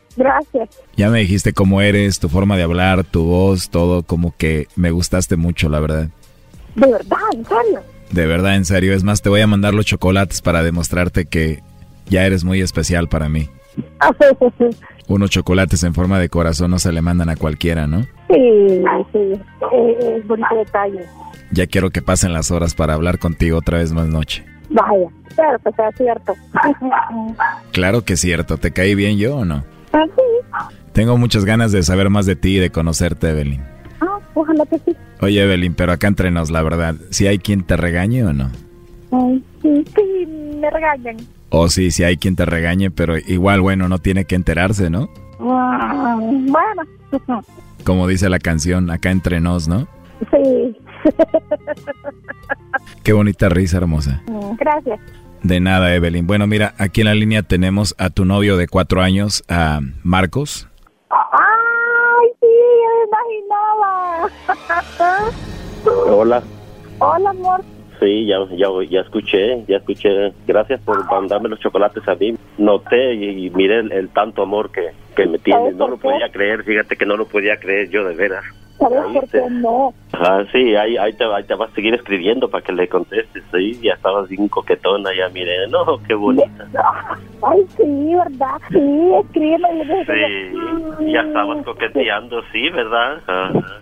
Gracias.
Ya me dijiste cómo eres, tu forma de hablar, tu voz, todo, como que me gustaste mucho, la verdad.
¿De verdad? ¿En serio?
De verdad, en serio. Es más, te voy a mandar los chocolates para demostrarte que ya eres muy especial para mí. (laughs) Unos chocolates en forma de corazón no se le mandan a cualquiera, ¿no?
Sí, sí. Es bonito detalle.
Ya quiero que pasen las horas para hablar contigo otra vez más noche.
Vaya, claro que sea cierto. (laughs)
Claro que es cierto. ¿Te caí bien yo o no?
Sí.
Tengo muchas ganas de saber más de ti y de conocerte, Evelyn.
Ah, ojalá que sí.
Oye, Evelyn, pero acá entre nos, la verdad, ¿si hay quien te regañe o no?
Ay, sí, sí, me regañan.
O sí, si hay quien te regañe, pero igual, bueno, no tiene que enterarse, ¿no?
Ah, bueno,
Como dice la canción, acá entre nos, ¿no?
sí. (laughs)
Qué bonita risa, hermosa.
Gracias.
De nada, Evelyn. Bueno, mira, aquí en la línea tenemos a tu novio de cuatro años, a Marcos.
Ay, sí, me imaginaba. (laughs)
Hola.
Hola, amor.
Sí, ya, ya, ya escuché, ya escuché. Gracias por mandarme los chocolates a mí. Noté y, y miré el, el tanto amor que, que me tienes. No lo podía creer, fíjate que no lo podía creer yo de veras.
¿Sabes por qué no?
Ah, sí, ahí, ahí, te, ahí te vas a seguir escribiendo para que le contestes. Sí, ya estabas bien coquetona, ya miré. No, qué bonita. (laughs)
Ay, sí, ¿verdad? Sí, escríbeme.
Sí, ya estabas coqueteando, sí, ¿verdad? Ajá.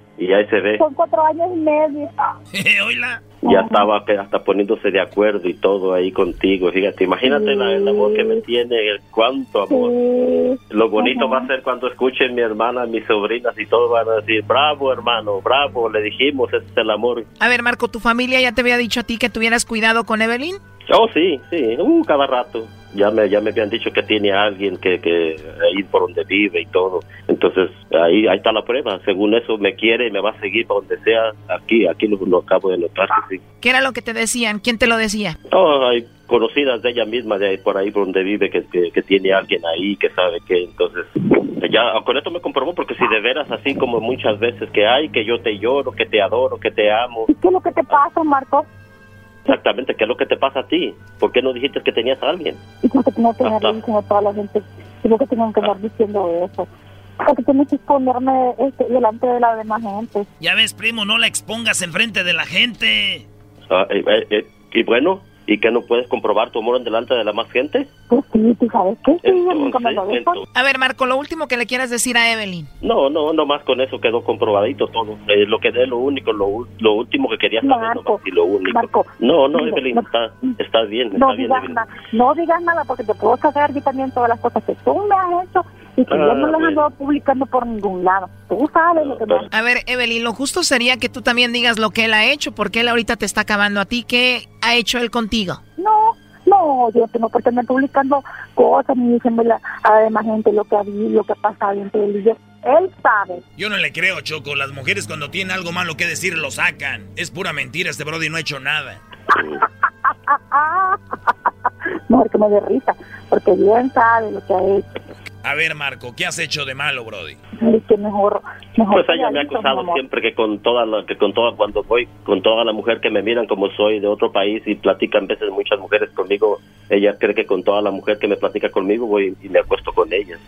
y ahí se ve.
Son cuatro años y medio. (laughs)
ya estaba hasta poniéndose de acuerdo y todo ahí contigo. Fíjate, imagínate la- el amor que me tiene, el cuánto amor. Lo bonito va a ser cuando escuchen mi hermana, mis sobrinas y todos van a decir, bravo hermano, bravo, le dijimos, ese es el amor.
A ver, Marco, ¿tu familia ya te había dicho a ti que tuvieras cuidado con Evelyn?
Oh, sí, sí, uh, cada rato. Ya me, ya me habían dicho que tiene a alguien que, que ahí por donde vive y todo. Entonces, ahí, ahí está la prueba. Según eso, me quiere y me va a seguir para donde sea. Aquí, aquí lo, lo acabo de notar que sí.
¿Qué era lo que te decían? ¿Quién te lo decía?
Oh, hay conocidas de ella misma, de ahí, por ahí por donde vive, que, que, que tiene alguien ahí, que sabe que entonces... Ya, con esto me comprobó, porque si de veras así como muchas veces que hay, que yo te lloro, que te adoro, que te amo,
¿Qué es lo que te pasa, Marco?
Exactamente, ¿qué es lo que te pasa a ti? ¿Por qué no dijiste que tenías a alguien?
Y porque tengo que andar diciendo a toda la gente. Y porque tengo que andar diciendo eso. Porque tienes que exponerme este, delante de la demás gente.
Ya ves, primo, no la expongas enfrente de la gente.
Ah, eh, eh, eh, y bueno, ¿y que no puedes comprobar tu amor en delante de la más gente?
Pues sí, tú sabes que sí, yo nunca me lo
Entonces.
A ver, Marco, lo último que le quieras decir a Evelyn.
No, no, nomás con eso quedó comprobadito todo. Eh, lo que es lo único, lo, lo último que quería saber,
Marco,
nomás, y lo único.
Marco,
no, no,
mira,
Evelyn,
no-
está, está bien,
No
está bien,
digas,
Evelyn.
nada, no digas nada porque te puedo saber yo también todas las cosas que tú me has hecho y que
Ah,
yo no las
bueno.
ando publicando por ningún lado. Tú sabes lo que me
A ver, Evelyn, lo justo sería que tú también digas lo que él ha hecho, porque él ahorita te está acabando a ti. ¿Qué ha hecho él contigo?
No, no, yo no por estar publicando cosas ni diciéndole a la demás gente lo que ha habido, lo que ha pasado entre él y yo. Él sabe.
Yo no le creo, Choco. Las mujeres cuando tienen algo malo que decir lo sacan. Es pura mentira, este Brody no ha hecho nada. (laughs)
Mejor que me dé risa, porque bien sabe lo que ha hecho.
A ver, Marco, ¿qué has hecho de malo, Brody?
que mejor, mejor
Pues ella me ha acusado siempre que con toda la, que con toda cuando voy con toda la mujer que me miran como soy de otro país y platican veces muchas mujeres conmigo, ella cree que con toda la mujer que me platica conmigo voy y me acuesto con ellas.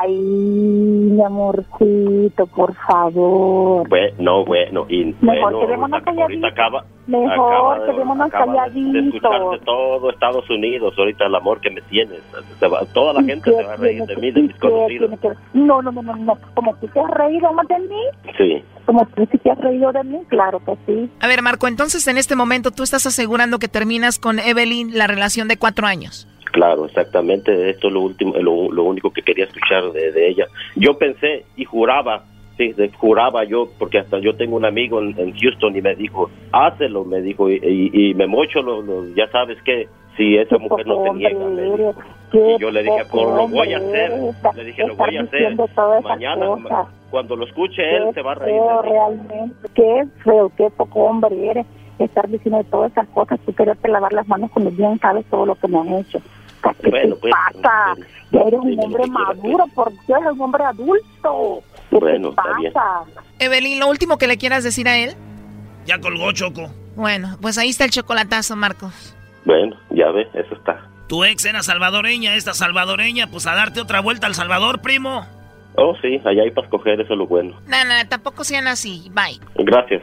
Ay, mi amorcito, por favor.
Bueno, bueno, y
Mejor
bueno, ahorita, ahorita acaba,
Mejor quedémonos
acaba de- de
calladitos.
escucharte todo Estados Unidos, ahorita el amor que me tienes, se va- toda la gente se va a reír de mí, de mis
¿Qué
conocidos.
No, no, no, no, no. Como tú te has reído más de mí,
Sí.
como tú sí te has reído de mí, claro que sí.
A ver, Marco, entonces en este momento tú estás asegurando que terminas con Evelyn la relación de cuatro años.
Claro, exactamente. Esto es lo último, lo, lo único que quería escuchar de, de ella. Yo pensé y juraba, sí, juraba yo, porque hasta yo tengo un amigo en, en Houston y me dijo, hácelo, me dijo, y, y, y me mocho, lo, lo- ya sabes que si esa mujer no te niega, me dijo. Y yo le dije, por lo voy a hacer, le dije, lo voy a hacer. Mañana, cuando lo escuche él, se va a reír
realmente, qué feo, qué poco hombre eres estar diciendo todas esas cosas, tú quererte lavar las manos cuando bien sabes todo lo que me han hecho. ¿Qué
Bueno,
te
pues,
pasa? Ya eres un hombre maduro, por Dios, eres un hombre adulto. ¿Qué
Bueno,
te
está bien.
Evelyn, lo último que le quieras decir a él.
Ya colgó Choco.
Bueno, pues ahí está el chocolatazo, Marcos.
Bueno, ya ves, eso está.
Tu ex era salvadoreña, esta salvadoreña, pues a darte otra vuelta al Salvador, primo.
Oh, sí, allá hay para escoger, eso es lo bueno.
No, no, tampoco sean así. Bye.
Gracias.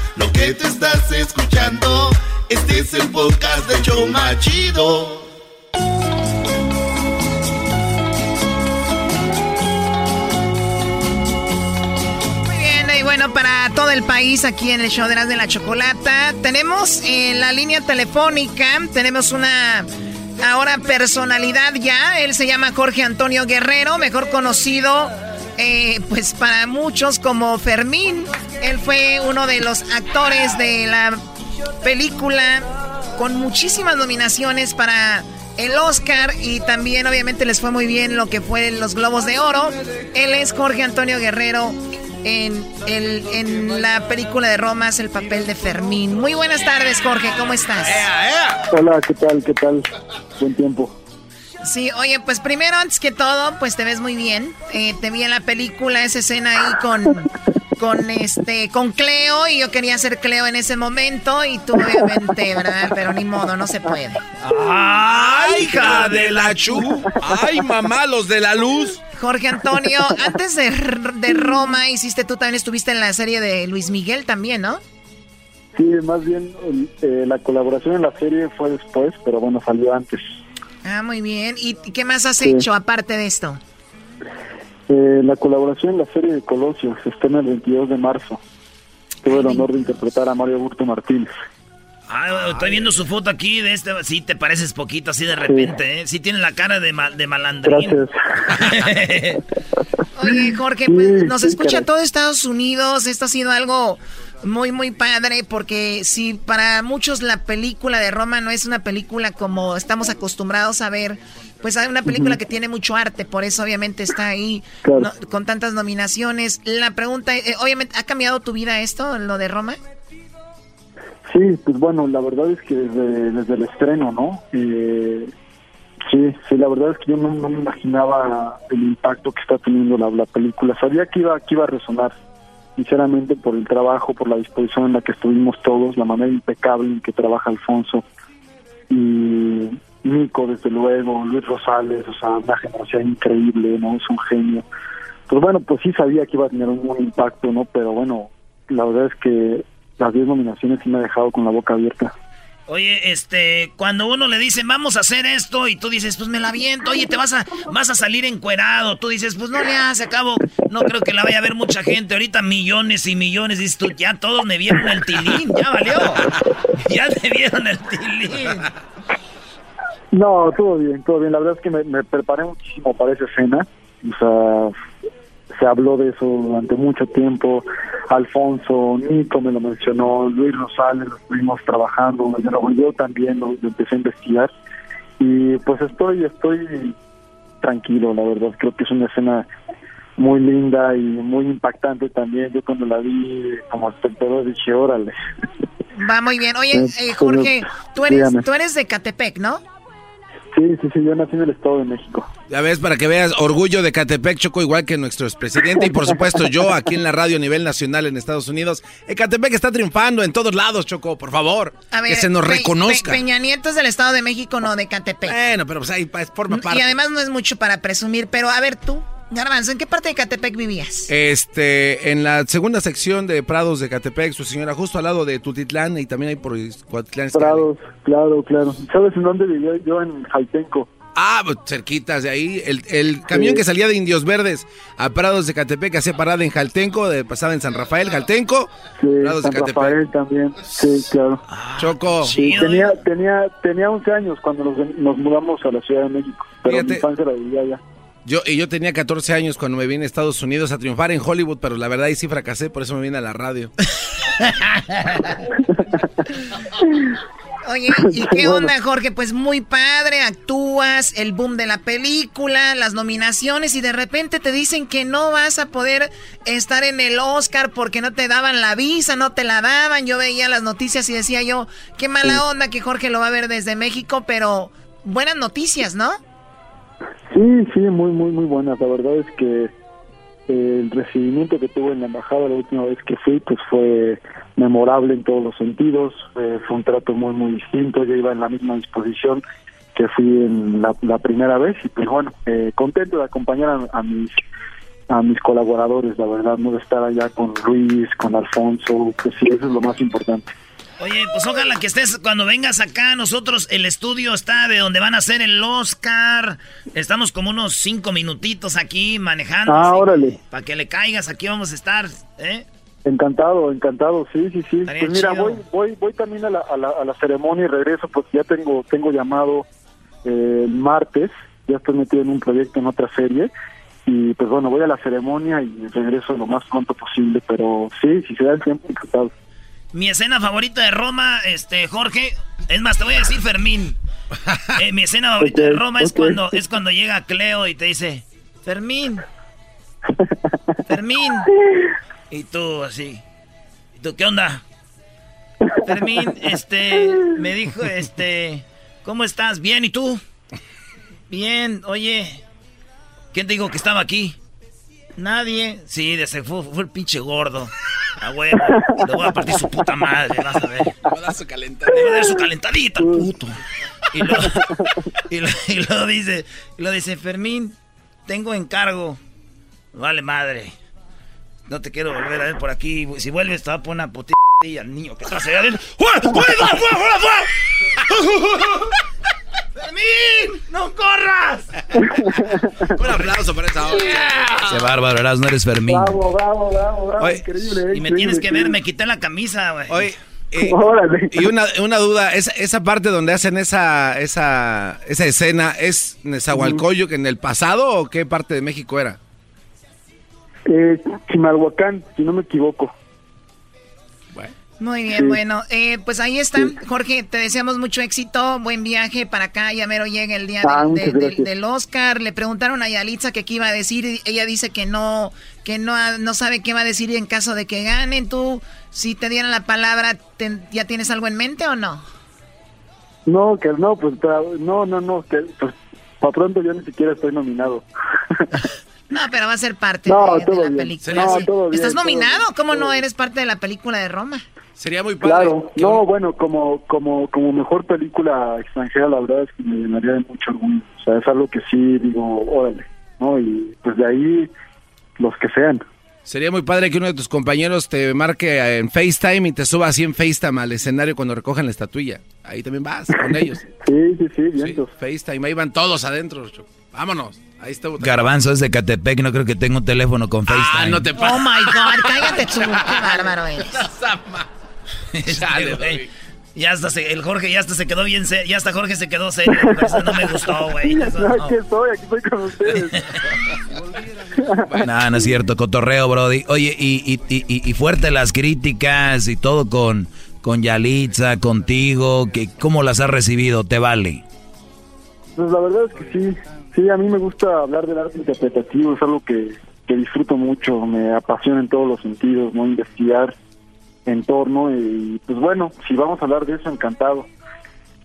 Lo que te estás escuchando, este es el podcast de Choma Chido.
Muy bien, y bueno, para todo el país aquí en el show de las de la chocolata, tenemos en la línea telefónica, tenemos una ahora personalidad ya, él se llama Jorge Antonio Guerrero, mejor conocido eh, pues para muchos como Fermín, él fue uno de los actores de la película con muchísimas nominaciones para el Oscar y también obviamente les fue muy bien lo que fue los Globos de Oro. Él es Jorge Antonio Guerrero en, el, en la película de Roma, es el papel de Fermín. Muy buenas tardes, Jorge, ¿cómo estás?
Hola, ¿qué tal? ¿Qué tal? Buen tiempo.
Sí, oye, pues primero, antes que todo, pues te ves muy bien. Eh, te vi en la película esa escena ahí con, con este, con Cleo y yo quería ser Cleo en ese momento y tú obviamente, ¿verdad? Pero ni modo, no se puede.
¡Ay, hija de la chu! ¡Ay, mamá, los de la luz!
Jorge Antonio, antes de, de Roma hiciste, tú también estuviste en la serie de Luis Miguel también, ¿no?
Sí, más bien eh, la colaboración en la serie fue después, pero bueno, salió antes.
Ah, muy bien. ¿Y qué más has
Sí.
hecho aparte de esto?
Eh, la colaboración en la serie de Colosio se estrena el 22 de marzo. Tuve el honor de interpretar a Mario Burto Martínez.
Ah, estoy viendo su foto aquí de este. Sí, te pareces poquito así de repente, ¿eh? Sí, tienes la cara de, ma- de malandrín.
Gracias. (laughs)
Oye, Jorge,
Sí,
pues nos
sí,
escucha
caray.
todo Estados Unidos. Esto ha sido algo muy, muy padre porque si para muchos la película de Roma no es una película como estamos acostumbrados a ver, pues hay una película que tiene mucho arte, por eso obviamente está ahí
Claro.
no- con tantas nominaciones. La pregunta, eh, obviamente, ¿ha cambiado tu vida esto, lo de Roma?
Sí, pues bueno, la verdad es que desde, desde el estreno, ¿no? Eh, sí, sí, la verdad es que yo no, no me imaginaba el impacto que está teniendo la, la película. Sabía que iba, que iba a resonar, sinceramente, por el trabajo, por la disposición en la que estuvimos todos, la manera impecable en que trabaja Alfonso y Nico, desde luego, Luis Rosales, o sea, una generación increíble, ¿no? Es un genio. Pues bueno, pues sí sabía que iba a tener un buen impacto, ¿no? Pero bueno, la verdad es que las 10 nominaciones sí me ha dejado con la boca abierta.
Oye, este, cuando uno le dice, vamos a hacer esto, y tú dices, pues me la aviento, oye, te vas a, vas a salir encuerado, tú dices, pues no le hace, acabo, no creo que la vaya a ver mucha gente, ahorita millones y millones, dices tú, ya todos me vieron el tilín, ya valió, (laughs) ya te vieron el tilín.
No, todo bien, todo bien. La verdad es que me preparé muchísimo para esa escena. O sea, se habló de eso durante mucho tiempo. Alfonso, Nico me lo mencionó, Luis Rosales, lo estuvimos trabajando, yo también lo, lo empecé a investigar y pues estoy, estoy tranquilo, la verdad, creo que es una escena muy linda y muy impactante también. Yo cuando la vi como espectador dije, órale.
Va muy bien. Oye, (laughs) eh, Jorge, tú eres, tú eres de Catepec, ¿no?
Sí, sí, sí, yo nací en el Estado de México.
Ya ves, para que veas, orgullo de Catepec, Choco, igual que nuestro expresidente. Y por supuesto, yo aquí en la radio a nivel nacional en Estados Unidos. Catepec está triunfando en todos lados, Choco, por favor. que se nos reconozca.
Peña Nieto es del Estado de México, no de Catepec.
Bueno, pero pues ahí forma parte.
Y además no es mucho para presumir, pero a ver tú, Garbanzo, ¿en qué parte de Catepec vivías?
Este, en la segunda sección de Prados de Catepec, su señora, justo al lado de Tutitlán y también hay por Cuatitlán.
Prados, claro, claro. ¿Sabes en dónde vivía yo? En Jaltenco.
Ah, pues, cerquitas de ahí. El, el camión que salía de Indios Verdes a Prados de Catepec hacía parada en Jaltenco, de, pasaba en San Rafael, Jaltenco.
Sí, Prados San de Catepec. Rafael también. Sí, claro.
Choco.
Sí, tenía, tenía, tenía 11 años cuando nos, nos mudamos a la Ciudad de México. Pero Fíjate. mi infancia la vivía allá.
Yo, y yo tenía 14 años cuando me vine a Estados Unidos a triunfar en Hollywood, pero la verdad ahí sí fracasé, por eso me vine a la radio.
Oye, ¿y (laughs) qué onda, Jorge? Pues muy padre, actúas, el boom de la película, las nominaciones y de repente te dicen que no vas a poder estar en el Oscar porque no te daban la visa, no te la daban. Yo veía las noticias y decía yo, qué mala onda que Jorge lo va a ver desde México, pero buenas noticias, ¿no?
Sí, sí, muy, muy, muy buenas. La verdad es que el recibimiento que tuve en la embajada la última vez que fui, pues fue memorable en todos los sentidos. fue un trato muy, muy distinto. Yo iba en la misma disposición que fui en la, primera vez y pues bueno, eh, contento de acompañar a, mis a mis colaboradores, la verdad, no de estar allá con Luis, con Alfonso, que sí, eso es lo más importante.
Oye, pues ojalá que estés cuando vengas acá. Nosotros, el estudio está de donde van a hacer el Oscar. Estamos como unos cinco minutitos aquí manejando.
Ah, órale.
Para que le caigas, aquí vamos a estar, ¿eh?
Encantado, encantado, sí, sí, sí. pues mira, voy, voy, voy también a la, a, la, a la ceremonia y regreso porque ya tengo, tengo llamado eh, el martes. Ya estoy metido en un proyecto en otra serie y pues bueno, voy a la ceremonia y regreso lo más pronto posible, pero sí, si se da el tiempo, encantado.
Mi escena favorita de Roma, este, Jorge, es más, te voy a decir Fermín. (laughs) Eh, mi escena favorita de Roma es cuando es cuando llega Cleo y te dice, Fermín, Fermín. (laughs) Y tú así, ¿y tú qué onda? Fermín, este, me dijo, este, ¿cómo estás? Bien, ¿y tú? Bien, oye, ¿quién te dijo que estaba aquí? Nadie. Sí, de fue, fue el pinche gordo. Ah, bueno, le voy a partir su puta madre, vas a ver. Le
voy a dar su calentadita. Le
voy a dar su calentadita, puto. Y luego, y, lo, dice, y lo dice, Fermín, tengo encargo. Vale madre. No te quiero volver a ver por aquí. Si vuelves, te va a poner una putilla al niño que está allá adentro. ¡Fuera, fuera, fuera, fuera, ¡Fermín! ¡No corras! (laughs)
Un aplauso para esa hora.
Qué bárbaro, eras, no eres Fermín.
Bravo, bravo, bravo, bravo. increíble.
Y me tienes que ver, me quité la camisa, güey.
Oye. Eh, (laughs) y una, una duda, esa, esa parte donde hacen esa, esa, esa escena, ¿es Nezahualcóyotl en el pasado o qué parte de México era?
Eh, Chimalhuacán, si no me equivoco.
Muy bien, bueno, eh, pues ahí está, Jorge, te deseamos mucho éxito, buen viaje para acá, ya mero llega el día
ah,
del Oscar, le preguntaron a Yalitza que qué iba a decir, ella dice que no, que no, no sabe qué va a decir en caso de que ganen, tú, si te dieran la palabra, ¿ya tienes algo en mente o no?
No, que no, pues no, no, no, que pues para pronto yo ni siquiera estoy nominado. (laughs)
No, pero va a ser parte de, la película. ¿Estás nominado? ¿Cómo no eres parte de la película de Roma?
Sería muy padre.
Claro, no, bueno, como, como, como mejor película extranjera, la verdad es que me llenaría de mucho orgullo. O sea, es algo que sí digo, órale, ¿no? Y pues de ahí, los que sean.
Sería muy padre que uno de tus compañeros te marque en FaceTime y te suba así en FaceTime al escenario cuando recojan la estatuilla. Ahí también vas con ellos. (laughs)
sí, sí, sí, bien.
FaceTime, ahí van todos adentro. Vámonos. Ahí está.
Garbanzo es de Catepec, no creo que tenga un teléfono con ah, FaceTime. Ah,
no te
Oh my God, cállate tú, (laughs) qué bárbaro eres. (laughs)
Ya hasta se, el Jorge ya hasta se quedó bien serio. Ya hasta Jorge se quedó (laughs) serio. Eso no me gustó, güey.
No, aquí estoy, aquí estoy con ustedes.
no, no es cierto, cotorreo, Brody. Oye, y, y, y, y fuerte las críticas y todo con, con Yalitza, contigo. Que, ¿Cómo las has recibido? ¿Te vale?
Pues la verdad es que sí. Sí, a mí me gusta hablar del arte interpretativo. Es algo que, que disfruto mucho. Me apasiona en todos los sentidos, ¿no? Investigar en torno y pues bueno, si vamos a hablar de eso, encantado.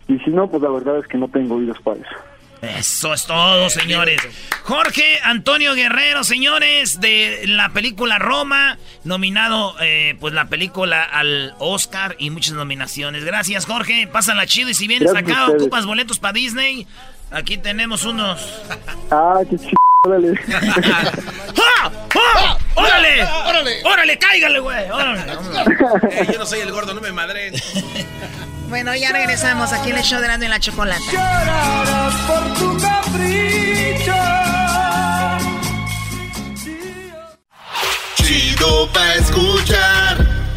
Y si no, pues la verdad es que no tengo oídos para eso.
Eso es todo, señores. Jorge Antonio Guerrero, señores, de la película Roma, nominado, eh, pues la película al Oscar y muchas nominaciones. Gracias, Jorge. Pásala chido y si vienes acá, ocupas boletos para Disney. Aquí tenemos unos.
Ah, qué chido. Órale. (laughs)
¡Ah! ¡Órale! ¡Órale! ¡Órale! ¡Cáigale, güey! ¡Órale!
Eh, yo no soy el gordo, no me madre. (laughs)
Bueno, ya regresamos aquí en el show de Grande en la Chocolata.
por tu capricho.
Chido pa' escuchar.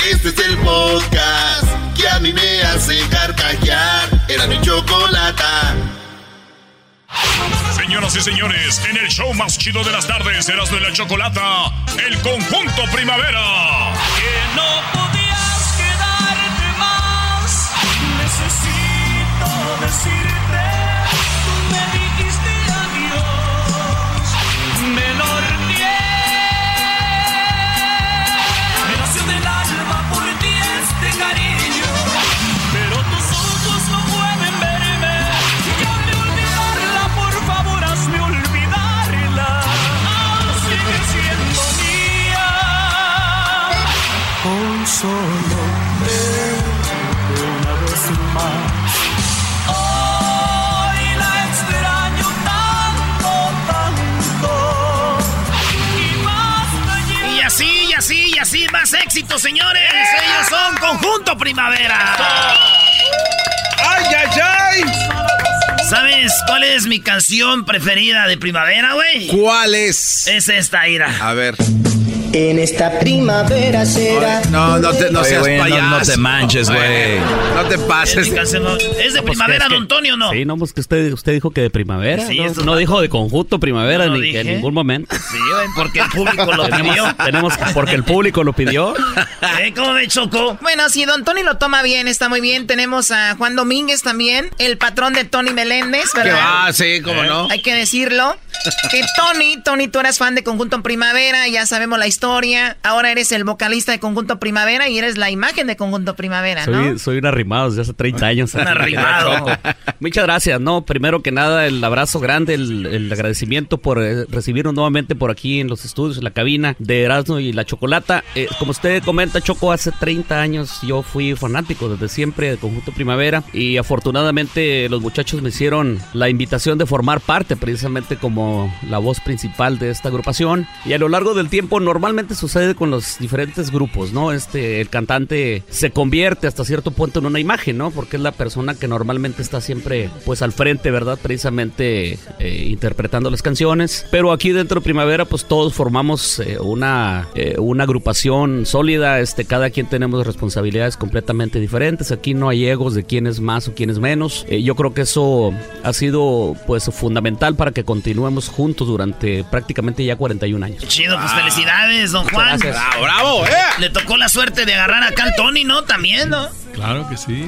Este es el podcast que a mí me hace carcajear. Era mi chocolata.
Señoras y señores, en el show más chido de las tardes, Eras de la Chocolata, el conjunto primavera.
Que no podías quedarte más. Necesito decirte, solo verte una vez más. Hoy la extraño tanto, tanto. Y basta
Y así, y así, y así, más éxito, señores. Ellos son Conjunto Primavera.
¡Ay, ay, ay!
¿Sabes cuál es mi canción preferida de primavera, güey?
¿Cuál es?
Es esta, ira.
A ver.
En esta primavera será.
No, no, te, no
Oye,
seas
güey, no-
payaso.
no te manches, güey.
No te
Es,
pases.
mi canción, ¿no? ¿Es de primavera, don Antonio, o no?
Sí, no, pues que usted, usted dijo que de primavera.
Sí,
no, dijo de conjunto primavera
No
ni que en ningún momento.
Sí, güey, porque el público lo pidió.
tenemos, tenemos porque el público lo pidió. (laughs)
¿Eh? ¿Cómo me chocó?
Bueno, si Don Tony lo toma bien, está muy bien. Tenemos a Juan Domínguez también, el patrón de Tony Meléndez,
va, sí, cómo no.
Hay que decirlo. (laughs) Que Tony, Tony, tú eras fan de Conjunto Primavera, ya sabemos la historia. Ahora eres el vocalista de Conjunto Primavera y eres la imagen de Conjunto Primavera, ¿no?
Soy, soy un arrimado desde hace 30 (laughs) años.
Un arrimado. (laughs)
Muchas gracias. No, primero que nada, el abrazo grande, el, el agradecimiento por eh, recibirnos nuevamente por aquí en los estudios, en la cabina de Erasmo y la Chocolata. Eh, como usted comenta, Choco, hace 30 años yo fui fanático desde siempre de Conjunto Primavera y afortunadamente los muchachos me hicieron la invitación de formar parte precisamente como la voz principal de esta agrupación. Y a lo largo del tiempo normalmente sucede con los diferentes grupos, ¿no? Este, el cantante se convierte hasta cierto punto en una imagen, ¿no? Porque es la persona que normalmente está siempre pues al frente, ¿verdad? Precisamente eh, interpretando las canciones. Pero aquí dentro de Primavera pues todos formamos eh, una, eh, una agrupación sólida, este, cada quien tenemos responsabilidades completamente diferentes. Aquí no hay egos de quién es más o quién es menos. Eh, yo creo que eso ha sido pues fundamental para que continuemos juntos durante prácticamente ya 41 años.
Chido, pues felicidades, don Juan.
gracias.
Bravo, bravo, eh.
Le tocó la suerte de agarrar acá al Tony, ¿no? También, ¿no?
Claro que sí.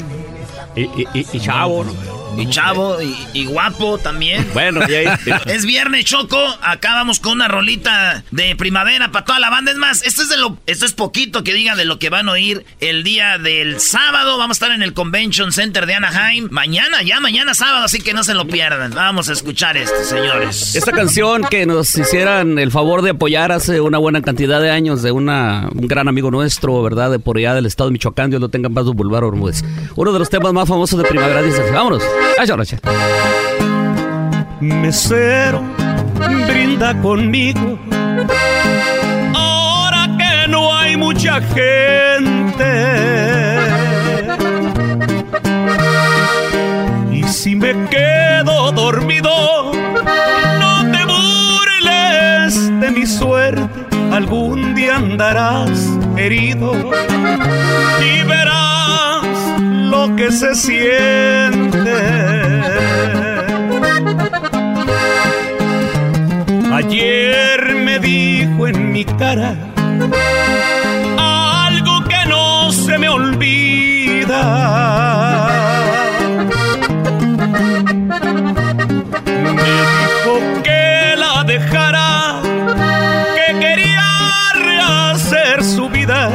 Y, y- y- y chavo, ¿no?
Y chavo, y, y guapo también.
Bueno, y ahí- (laughs)
Es viernes, Choco. Acá vamos con una rolita de primavera para toda la banda. Es más, esto es de lo, esto es poquito que diga de lo que van a oír el día del sábado. Vamos a estar en el Convention Center de Anaheim. Mañana, ya mañana sábado, así que no se lo pierdan. Vamos a escuchar esto, señores.
Esta canción que nos hicieran el favor de apoyar hace una buena cantidad de años de una, un gran amigo nuestro, ¿verdad? De por allá del estado de Michoacán, Dios lo tenga en paz, Boulevard Bermúdez. Uno de los temas más famosos de Primavera dice, vámonos. Ay, Rocha.
Mesero, brinda conmigo. Ahora que no hay mucha gente. Y si me quedo dormido, no te burles de mi suerte. Algún día andarás herido y verás lo que se siente. Ayer me dijo en mi cara algo que no se me olvida. Me dijo que la dejara, que quería rehacer su vida.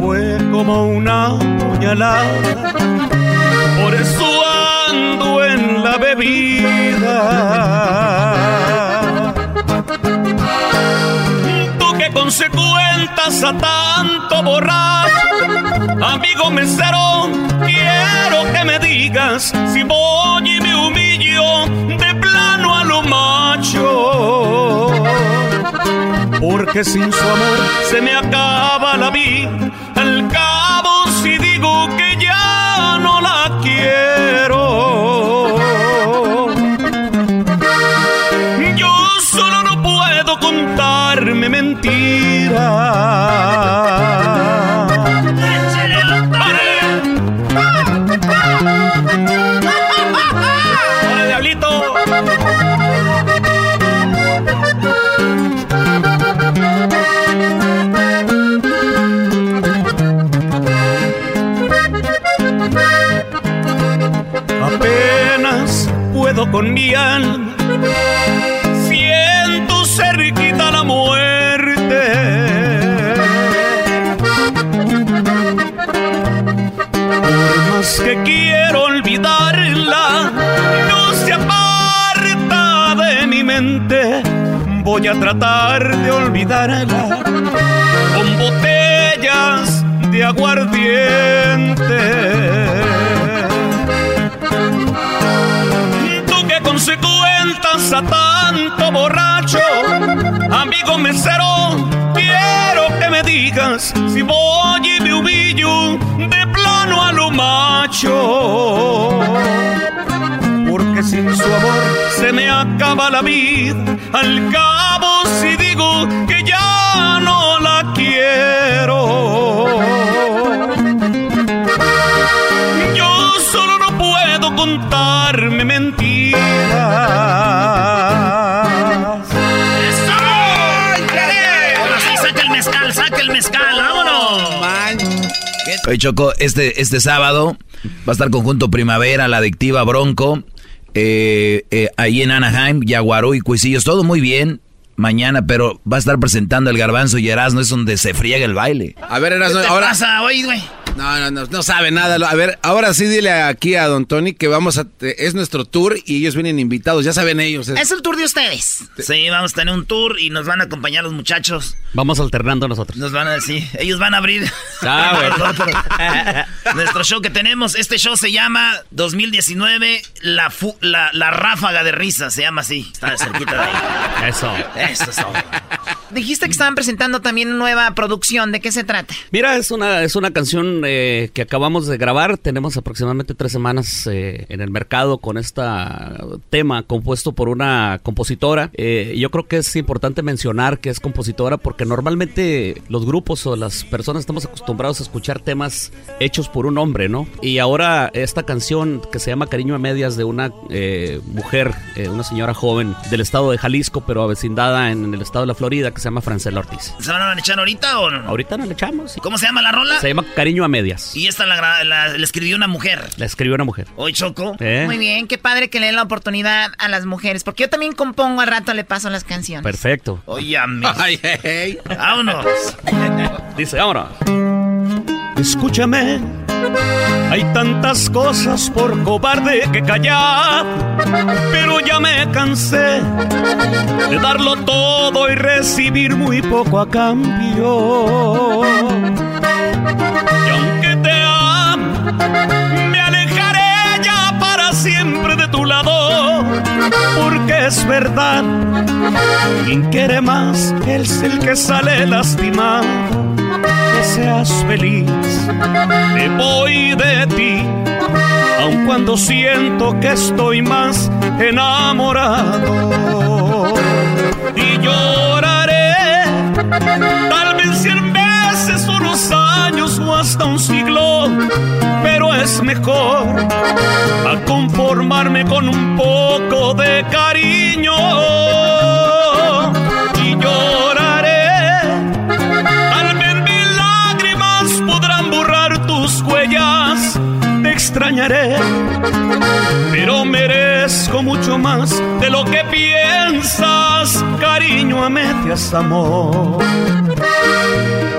Fue como una puñalada, por eso en la bebida. Tú que con se cuentas a tanto borrar, amigo mesero, quiero que me digas si voy y me humillo de plano a lo macho. Porque sin su amor se me acaba la vida. Con mi alma, siento cerquita la muerte. Por más que quiero olvidarla, no se aparta de mi mente. Voy a tratar de olvidarla con botellas de aguardiente. Se cuentas a tanto borracho, amigo mesero, quiero que me digas si voy y me humillo de plano a lo macho. Porque sin su amor se me acaba la vida. Al cabo, si digo que ya no
Oye, Choco, este, este sábado va a estar conjunto Primavera, La Adictiva, Bronco, eh, eh, ahí en Anaheim, Yaguarú y Cuisillos, todo muy bien. Mañana, pero va a estar presentando el Garbanzo y Erasmo, es donde se friega el baile.
A ver, Erasmo,
¿Qué te
ahora.
pasa hoy, güey?
No, no, no, no sabe nada. A ver, ahora sí dile aquí a Don Tony que vamos a. Es nuestro tour y ellos vienen invitados, ya saben ellos.
Es el tour de ustedes.
Sí, vamos a tener un tour y nos van a acompañar los muchachos.
Vamos alternando nosotros.
Nos van a decir, ellos van a abrir (laughs) nosotros. nuestro show que tenemos. Este show se llama 2019 La, fu- la, la Ráfaga de Risa, se llama así. Está de cerquita de ahí.
Eso. (laughs)
Eso es todo.
Dijiste que estaban presentando también una nueva producción. ¿De qué se trata?
Mira, es una, es una canción eh, que acabamos de grabar. Tenemos aproximadamente tres semanas eh, en el mercado con este tema compuesto por una compositora. Eh, yo creo que es importante mencionar que es compositora porque normalmente los grupos o las personas estamos acostumbrados a escuchar temas hechos por un hombre, ¿no? Y ahora esta canción que se llama Cariño a Medias de una eh, mujer, eh, una señora joven del estado de Jalisco, pero avecindada en el estado de la Florida, que se llama Francela Ortiz.
¿Se van a echar ahorita o no?
Ahorita no le echamos. sí.
¿Cómo se llama la rola?
Se llama Cariño a Medias.
Y esta la, la- la escribió una mujer.
La escribió una mujer.
Hoy Choco.
¿Eh?
Muy bien, qué padre que le den la oportunidad a las mujeres. Porque yo también compongo al rato, le paso las canciones.
Perfecto.
Oye, amigo. (laughs)
Ay, hey, hey.
Vámonos. (laughs)
Dice, vámonos.
Escúchame, hay tantas cosas por cobarde que callar, pero ya me cansé de darlo todo y recibir muy poco a cambio. Y aunque te amo, me alejaré ya para siempre de tu lado, porque es verdad, quien quiere más es el que sale lastimado que seas feliz. Me voy de ti, aun cuando siento que estoy más enamorado. Y lloraré, tal vez cien veces unos años o hasta un siglo, pero es mejor a conformarme con un poco de cariño pero merezco mucho más de lo que piensas, cariño a medias amor.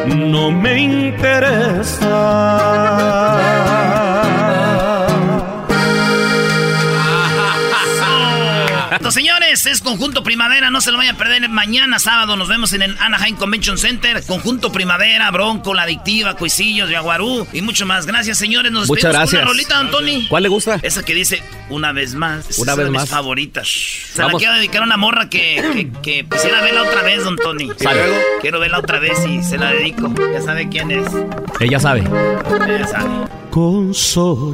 No me interesa.
Señores, es Conjunto Primavera, no se lo vayan a perder. Mañana sábado nos vemos en el Anaheim Convention Center. Conjunto Primavera, Bronco, La Adictiva, Cuisillos, Yaguarú y mucho más. Gracias, señores. Nos
Muchas gracias.
una rolita, Antoni.
¿Cuál le gusta?
Esa que dice una vez más.
Una
es
vez
de mis
más.
favoritas. Se la quiero dedicar a una morra que, que, que quisiera verla otra vez, don Tony.
Sale.
Quiero verla otra vez y se la dedico. Ya sabe quién es.
Ella sabe.
Ya sabe.
Con solo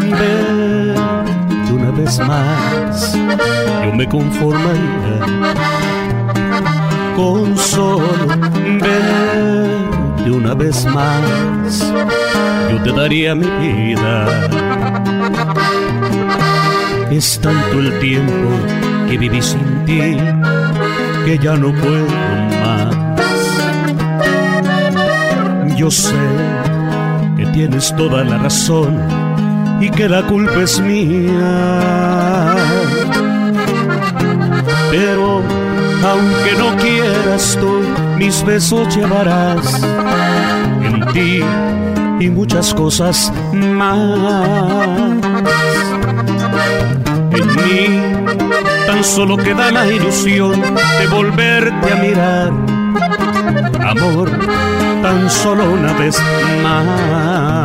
verte una vez más, yo me conformaría. Con solo verte una vez más, yo te daría mi vida. Es tanto el tiempo que viví sin ti que ya no puedo más. Yo sé que tienes toda la razón y que la culpa es mía. Pero aunque no quieras tú, mis besos llevarás en ti y muchas cosas más. En mí tan solo queda la ilusión de volverte a mirar. Amor, tan solo una vez más.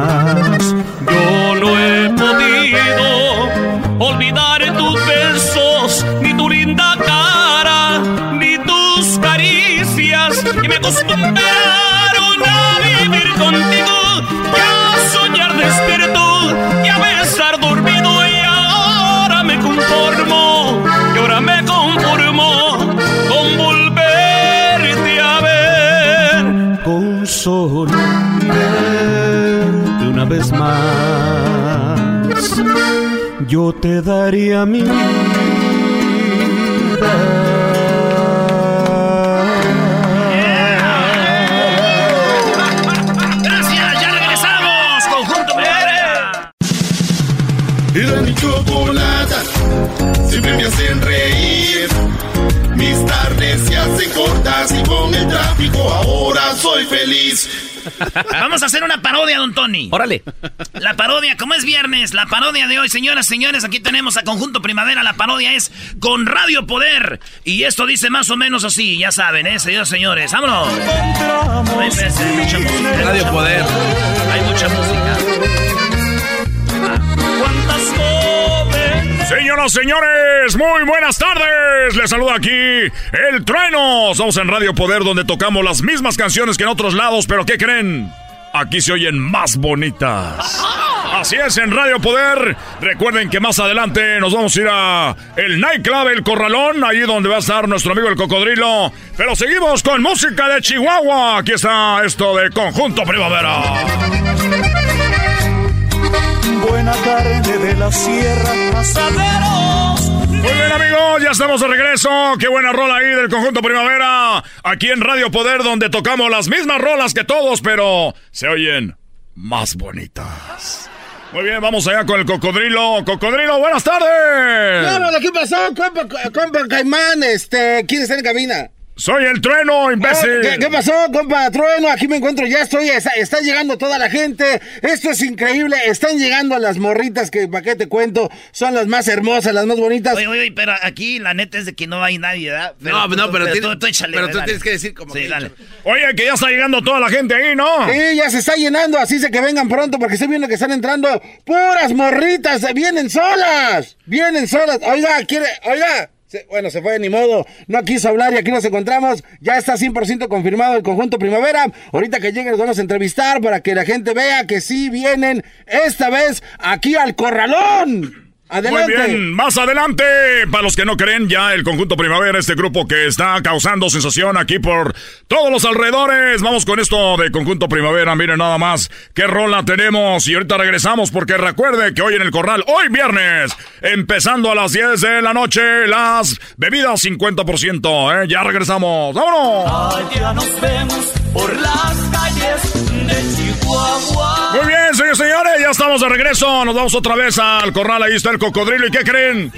Olvidar tus besos, ni tu linda cara, ni tus caricias, y me acostumbraron a vivir contigo, y a soñar despierto, y a besar dormido, y ahora me conformo, y ahora me conformo con volverte a ver, con solo verte una vez más, yo te daría mi
Gracias, ya regresamos. Conjunto Primavera.
Era mi chocolata, siempre me hacen reír. Mis tardes se hacen cortas y con el tráfico ahora soy feliz.
Vamos a hacer una parodia, don Tony.
Órale.
La parodia, como es viernes, la parodia de hoy, señoras, señores, aquí tenemos a Conjunto Primavera. La parodia es con Radio Poder. Y esto dice más o menos así, ya saben, ¿eh, señoras, señores? ¡Vámonos! Hay mucha música.
Radio Poder.
Hay mucha música.
¿Cuántas jóvenes?
Señoras, señores, muy buenas tardes. Les saluda aquí el Trueno. Estamos en Radio Poder donde tocamos las mismas canciones que en otros lados, pero ¿qué creen? Aquí se oyen más bonitas. Así es, en Radio Poder. Recuerden que más adelante nos vamos a ir a el nightclub El Corralón, ahí donde va a estar nuestro amigo el Cocodrilo. Pero seguimos con música de Chihuahua. Aquí está esto de Conjunto Primavera.
Buena carne de la sierra, asaderos.
Muy bien, amigos, ya estamos de regreso. Qué buena rola ahí del conjunto Primavera. Aquí en Radio Poder, donde tocamos las mismas rolas que todos, pero se oyen más bonitas. Muy bien, vamos allá con el cocodrilo. Cocodrilo, buenas tardes.
¿qué pasó, compa, compa Caimán? Este, ¿quién está en cabina?
Soy el trueno, imbécil.
¿Qué, qué pasó, compa Trueno? Aquí me encuentro, ya estoy, está, está llegando toda la gente. Esto es increíble, están llegando las morritas que, ¿para qué te cuento? Son las más hermosas, las más bonitas.
Oye, oye, oye, pero aquí la neta es de que no hay nadie, ¿verdad?
No, no, pero tiene-
tú, tú échale,
pero tú tienes que decir como
Sí,
que-
dale.
Oye, que ya está llegando toda la gente ahí, ¿no?
Sí, ya se está llenando, así de que vengan pronto porque estoy viendo que están entrando puras morritas, vienen solas, vienen solas. Oiga, quiere, oiga. Bueno, se fue, ni modo. No quiso hablar y aquí nos encontramos. Ya está 100% confirmado el conjunto Primavera. Ahorita que lleguen los vamos a entrevistar para que la gente vea que sí vienen esta vez aquí al Corralón. Adelante.
Muy bien, más adelante, para los que no creen, ya el conjunto Primavera, este grupo que está causando sensación aquí por todos los alrededores. Vamos con esto de conjunto Primavera, miren nada más qué rola tenemos. Y ahorita regresamos porque recuerde que hoy en el corral, hoy viernes, empezando a las 10 de la noche, las bebidas 50%. ¿eh? Ya regresamos, vámonos.
Allá nos vemos por las calles
estamos de regreso. Nos vamos otra vez al corral. Ahí está el cocodrilo. ¿Y qué creen?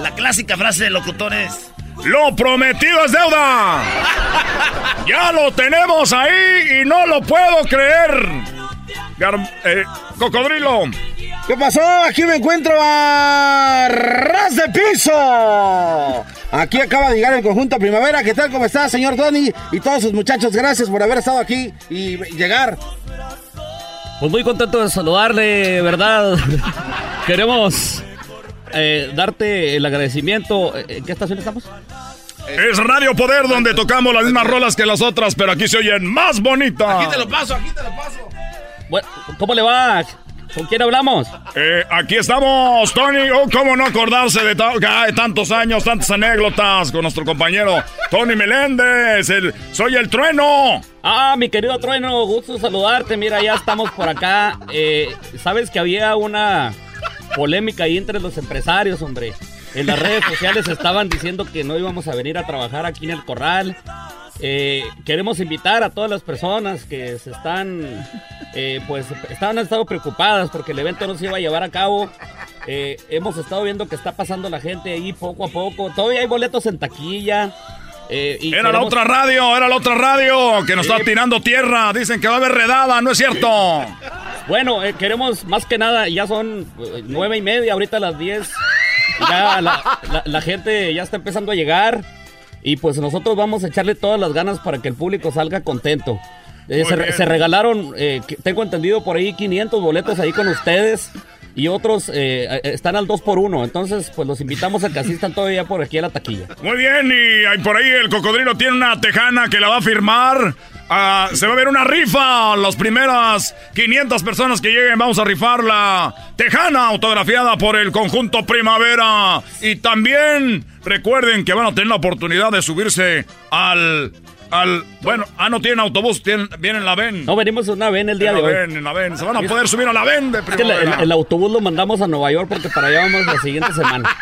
La clásica frase de locutores.
Lo prometido es deuda. (laughs) Ya lo tenemos ahí y no lo puedo creer. Gar- eh, cocodrilo.
¿Qué pasó? Aquí me encuentro a Ras de Piso. Aquí acaba de llegar el conjunto Primavera. ¿Qué tal? ¿Cómo está, señor Tony? Y todos sus muchachos, gracias por haber estado aquí y llegar.
Pues muy contento de saludarle, ¿verdad? (laughs) Queremos eh, darte el agradecimiento. ¿En qué estación estamos?
Es Radio Poder donde tocamos las mismas rolas que las otras, pero aquí se oyen más bonitas.
Aquí te lo paso, aquí te lo paso.
Bueno, ¿Cómo le va? ¿Con quién hablamos?
Eh, aquí estamos, Tony. Oh, cómo no acordarse de, ta- tantos años, tantas anécdotas con nuestro compañero Tony Meléndez. El, soy el trueno.
Ah, mi querido Trueno, gusto saludarte. Mira, ya estamos por acá. Eh, Sabes que había una polémica ahí entre los empresarios, hombre. En las redes sociales estaban diciendo que no íbamos a venir a trabajar aquí en el corral. Eh, queremos invitar a todas las personas que se están, eh, pues, estaban han estado preocupadas porque el evento no se iba a llevar a cabo. Eh, hemos estado viendo que está pasando la gente ahí poco a poco. Todavía hay boletos en taquilla. Eh, y
Era la otra radio, era la otra radio que nos
Sí.
está tirando tierra. Dicen que va a haber redada, no es cierto.
Bueno, eh, queremos más que nada, ya son eh, nueve y media, ahorita a las diez. Ya la, la- la gente ya está empezando a llegar. Y pues nosotros vamos a echarle todas las ganas para que el público salga contento. Eh, se, se regalaron, tengo entendido por ahí 500 boletos ahí con ustedes. Y otros eh, eh, están al 2 por 1 Entonces, pues los invitamos a que asistan todavía por aquí a la taquilla.
Muy bien, y ahí por ahí el cocodrilo tiene una tejana que la va a firmar. Ah, se va a ver una rifa. Las primeras 500 personas que lleguen, vamos a rifar la tejana autografiada por el conjunto Primavera. Y también recuerden que van a tener la oportunidad de subirse al. Al bueno, ah, no tienen autobús, tienen, vienen en la VEN.
No, venimos en una ven el día
En
de
la
hoy.
VEN, en la VEN. Se van a poder subir a la VEN de
el,
Primavera.
el- el autobús lo mandamos a Nueva York porque para allá vamos la siguiente semana. (laughs)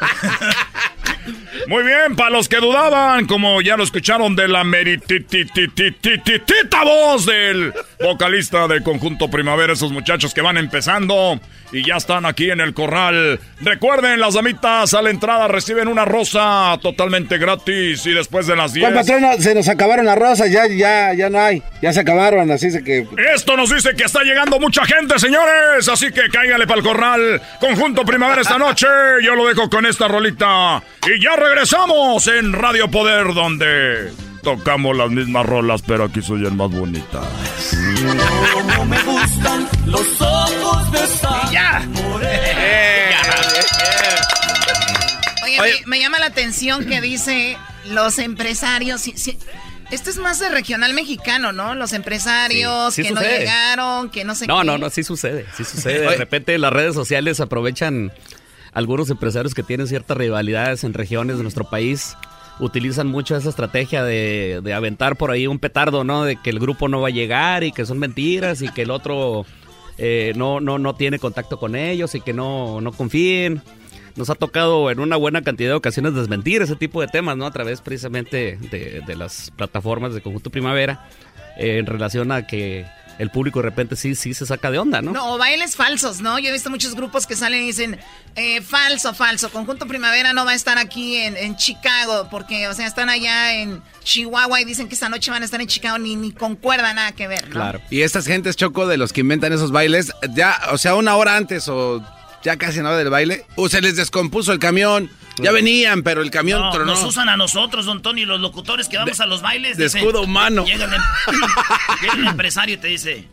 Muy bien, para los que dudaban, como ya lo escucharon de la merititititititita voz del vocalista del conjunto Primavera, esos muchachos que van empezando y ya están aquí en el corral. Recuerden, las damitas a la entrada reciben una rosa totalmente gratis y después de las 10.
Juan Patrono, se nos acabaron las rosas, ya, ya, ya no hay. Ya se acabaron, así es que.
Esto nos dice que está llegando mucha gente, señores. Así que cáigale para el corral. Conjunto Primavera esta noche. Yo lo dejo con esta rolita. Y ya regresamos en Radio Poder, donde tocamos las mismas rolas, pero aquí soy el más bonita.
Como me gustan los ojos de esa
¡Ya!
Oye, Me, me llama la atención que dice los empresarios. Esto es más de regional mexicano, ¿no? Los empresarios
Sí, sí
que no llegaron, que no sé
No,
qué.
no, no, sí sucede, sí sucede. De repente las redes sociales aprovechan algunos empresarios que tienen ciertas rivalidades en regiones de nuestro país. Utilizan mucho esa estrategia de, de aventar por ahí un petardo, ¿no? De que el grupo no va a llegar y que son mentiras y que el otro eh, no, no, no tiene contacto con ellos y que no, no confíen. Nos ha tocado en una buena cantidad de ocasiones desmentir ese tipo de temas, ¿no? A través precisamente de, de las plataformas de Conjunto Primavera en relación a que el público de repente sí, sí se saca de onda, ¿no?
No, o bailes falsos, ¿no? Yo he visto muchos grupos que salen y dicen, eh, falso, falso, Conjunto Primavera no va a estar aquí en, en Chicago, porque, o sea, están allá en Chihuahua y dicen que esta noche van a estar en Chicago, ni, ni concuerda nada que ver, ¿no?
Y estas gentes, Choco, de los que inventan esos bailes, ya, o sea, una hora antes o ya casi en la hora del baile, o se les descompuso el camión. Ya venían, pero el camión
No,
tronó.
nos usan a nosotros, don Tony, los locutores que vamos a los bailes.
de
dicen-
escudo humano.
Llega el, em- (laughs) llega el empresario y te dice,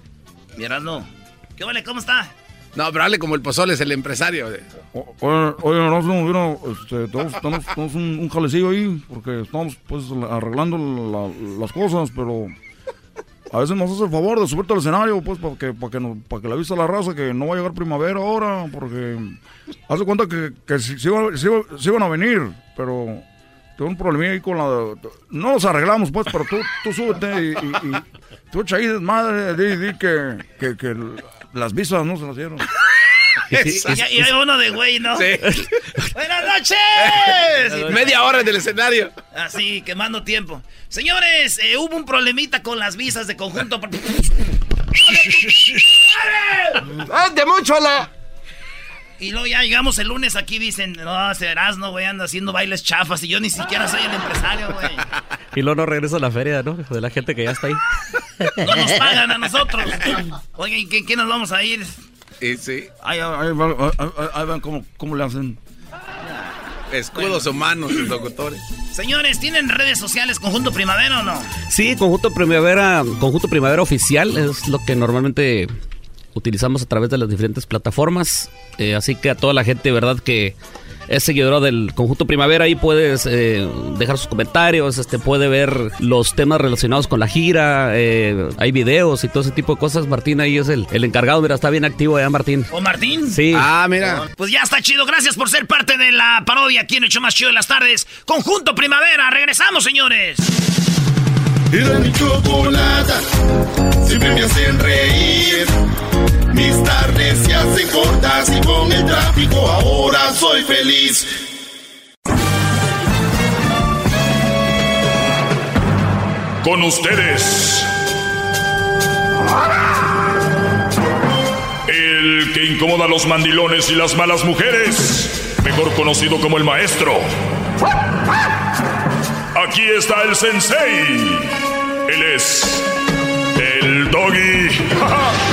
miras, no, ¿qué vale? ¿Cómo está?
No, pero hable como el pozole, es el empresario.
Oye, oye, Erasmo, mira, este, tenemos, tenemos- tenemos un, un jalecillo ahí, porque estamos pues arreglando la- las cosas, pero a veces nos hace el favor de subirte al escenario, pues, para que, para que, no- para que le avise a la raza que no va a llegar primavera ahora, porque hace cuenta que, que sí, sí iban- a venir, pero tengo un problemilla ahí con la... No los arreglamos, pues, pero tú, tú súbete y, y, y tú echa ahí desmadre, di, di que, que, que las visas no se las dieron.
Y, hay uno de güey, ¿no?
Sí. (laughs)
¡Buenas noches! (laughs)
Media hora del escenario.
Así, quemando tiempo. Señores, eh, hubo un problemita con las visas de conjunto.
de (laughs) mucho la!
Y luego ya llegamos el lunes aquí dicen, no, serás, no, güey, anda haciendo bailes chafas y yo ni siquiera soy el empresario, güey.
Y luego no regresa a la feria, ¿no? De la gente que ya está ahí.
No nos pagan a nosotros. Oye, ¿y ¿qué, qué nos vamos a ir?
Y sí.
Ahí, ahí, va- ahí- ahí- ahí van cómo, cómo le hacen.
Escudos humanos, los locutores.
Señores, ¿tienen redes sociales Conjunto Primavera o no?
Sí, Conjunto Primavera, Conjunto Primavera Oficial es lo que normalmente utilizamos a través de las diferentes plataformas. Eh, así que a toda la gente, ¿verdad? Que es seguidora del Conjunto Primavera, ahí puedes eh, dejar sus comentarios, este, puede ver los temas relacionados con la gira, eh, hay videos y todo ese tipo de cosas. Martín ahí es el, el encargado, mira, está bien activo allá, Martín.
¿O Martín?
Sí.
Ah, mira.
Pues ya está chido, gracias por ser parte de la parodia aquí en show más chido de las tardes. Conjunto Primavera, regresamos, señores.
Era mi chocolata, siempre me hacen reír. Mis tardes se hacen cortas y con el tráfico ahora soy feliz.
Con ustedes. El que incomoda a los mandilones y las malas mujeres. Mejor conocido como el maestro. Aquí está el sensei. Él es el doggy. (laughs)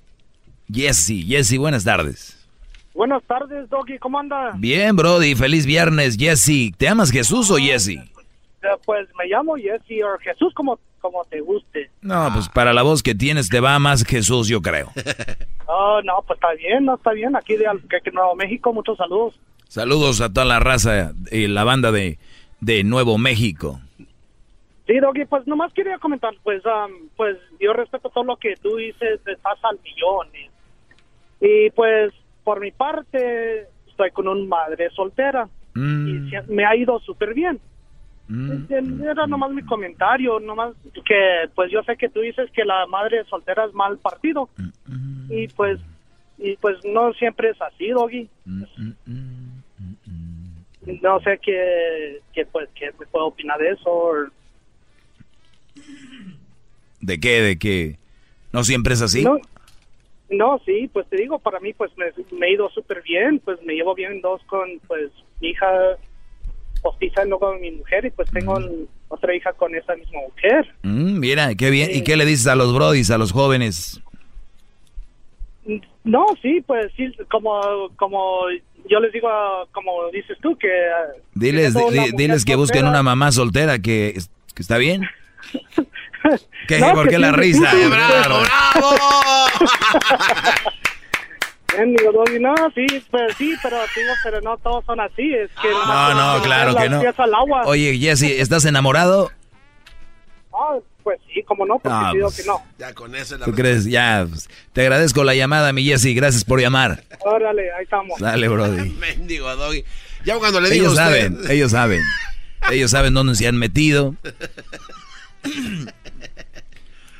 Jesse. Jesse, buenas tardes.
Buenas tardes, Doggy, ¿cómo anda?
Bien, Brody, feliz viernes, Jesse. ¿Te amas Jesús o Jesse?
Eh, Pues me llamo Jesse o Jesús, como, como te guste.
No, pues para la voz que tienes te va más Jesús, yo creo. (laughs)
Oh, no, pues está bien, no está bien. Aquí de Nuevo México, muchos saludos.
Saludos a toda la raza y la banda de, de Nuevo México.
Sí, Doggy, pues nomás quería comentar, pues, am, pues yo respeto todo lo que tú dices, estás al millón. Y, pues, por mi parte, estoy con una madre soltera
Mm,
y me ha ido súper bien.
mm.
Era nomás mi comentario, nomás que pues yo sé que tú dices que la madre soltera es mal partido y pues y pues no siempre es así, Doggy. No sé qué, qué pues qué me puedo opinar de eso.
¿De qué? ¿De qué? ¿No siempre es así?
No, no, sí, pues te digo, para mí pues me, me he ido súper bien, pues me llevo bien dos con pues mi hija postiza y luego con mi mujer y pues tengo el- otra hija con esa misma mujer.
Mm, mira, qué bien. ¿Y qué le dices a los brodis, a los jóvenes?
No, sí, pues sí, como, como yo les digo, como dices tú, que...
Diles, diles que busquen
soltera-
una mamá soltera que, que está bien. (laughs) ¿Qué?
No,
¿Por
que
qué la risa?
sí, sí,
Bravo, (laughs)
Bien, digo, Doggy, no, sí, pues sí, pero digo, pero no todos son así, es que...
No, no, claro que no. Oye, Jesse, ¿estás enamorado?
Ah, pues sí, como no, porque
Ah,
digo
pues.
que no.
Ya con eso la
¿Tú crees? Ya, pues, te agradezco la llamada, mi Jesse. Gracias por llamar.
Órale, ahí estamos.
Dale, Brody. (laughs)
Mendigo Doggy. Ya cuando le digo
Ellos
a usted.
saben, ellos saben. Ellos saben dónde se han metido. (laughs)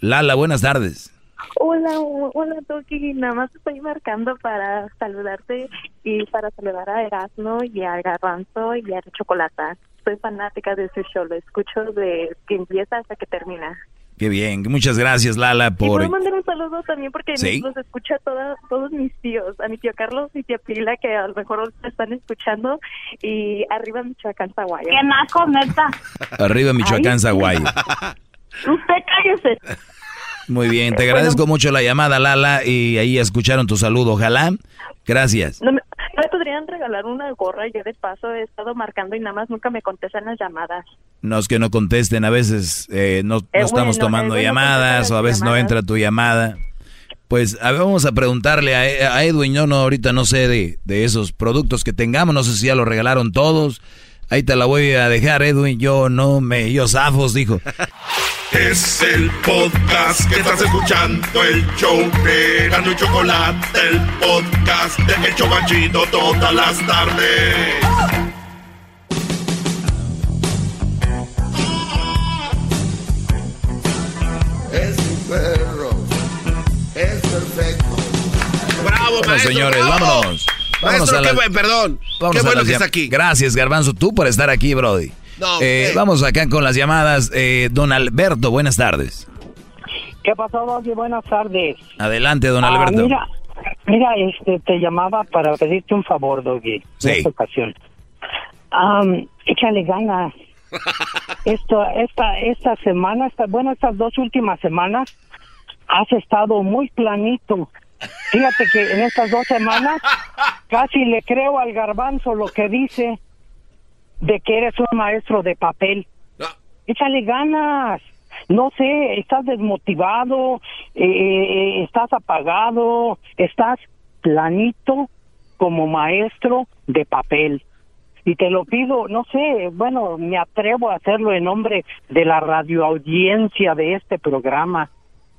Lala, buenas tardes.
Hola, hola Toki, nada más estoy marcando para saludarte y para saludar a Erasmo y a Garbanzo y a Chocolata. Soy fanática de su show, lo escucho de que empieza hasta que termina.
Qué bien, muchas gracias Lala
Y
por...
puedo mandar un saludo también porque
Sí.
los escucha toda, todos mis tíos, a mi tío Carlos y tía Pila que a lo mejor están escuchando y arriba Michoacán, Zaguayo. ¡Qué naco, neta!
Arriba Michoacán,
Ay.
Zaguayo. (laughs)
Usted cállese.
Muy bien, te agradezco mucho la llamada Lala y ahí escucharon tu saludo, ojalá. Gracias.
No me, ¿no me podrían regalar una gorra? Yo de paso he estado marcando y nada más nunca me contestan las llamadas.
No es que no contesten, a veces eh, no, no
Eh,
estamos
bueno,
tomando
eh,
llamadas o a veces no entra tu llamada. Pues a ver, vamos a preguntarle a, a Edwin, yo no, ahorita no sé de, de esos productos que tengamos, no sé si ya los regalaron todos. Ahí te la voy a dejar, Edwin, yo no me, yo zafos, dijo. (laughs)
Es el podcast que estás escuchando, el show de Gano y Chocolate, el podcast de El Chobachito todas las tardes.
Es un perro. Es perfecto. Bravo, maestro.
señores,
bravo.
vámonos. Vámonos
Maestro,
a
qué perdón.
Vamos
qué bueno que
llam-
está aquí.
Gracias, Garbanzo, tú por estar aquí, Brody.
No,
Eh,
eh.
Vamos acá con las llamadas. Eh, don Alberto, buenas tardes.
¿Qué pasó, Doggy? Buenas tardes.
Adelante, don
Ah,
Alberto.
mira, mira, este, te llamaba para pedirte un favor, Doggy.
Sí.
En esta ocasión. Am, échale ganas. (laughs) Esto, esta, esta semana, esta, bueno, estas dos últimas semanas, has estado muy planito. Fíjate que en estas dos semanas (laughs) casi le creo al garbanzo lo que dice de que eres un maestro de papel. Échale ganas. No sé, estás desmotivado, eh, eh, estás apagado, estás planito como maestro de papel. Y te lo pido, no sé, bueno, me atrevo a hacerlo en nombre de la radioaudiencia de este programa.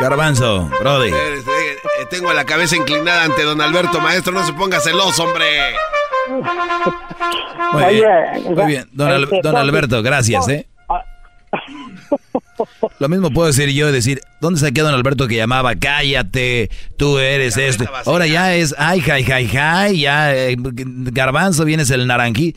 Garbanzo, Brody.
Eh, eh, Tengo la cabeza inclinada ante don Alberto, maestro. No se ponga celoso, hombre.
Muy bien, muy bien. Don, Al-
este,
don Alberto, gracias, ¿eh? Lo mismo puedo decir yo, decir, ¿dónde se quedó don Alberto que llamaba? Cállate, tú eres esto. Ahora ya es, ay, jai, jai, jai, ya, eh, garbanzo, vienes el naranjí.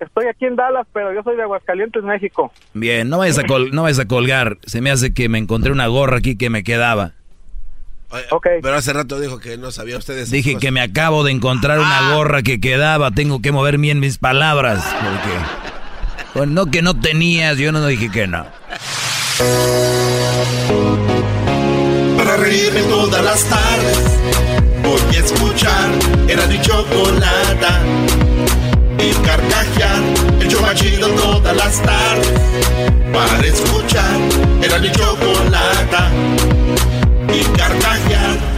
Estoy aquí en Dallas, pero yo soy de Aguascalientes, México.
Bien, no vayas a, col- no vayas a colgar. Se me hace que me encontré una gorra aquí que me quedaba.
Pero hace rato dijo que no sabía ustedes.
Dije que me acabo de encontrar una gorra que quedaba. Tengo que mover bien mis palabras. Porque. Pues no que no tenías, yo no dije que no.
Para reírme todas las tardes Voy a escuchar Era mi chocolata Y carcajear El show más chido todas las tardes. Para escuchar Era mi chocolata. Y carcajear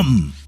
come.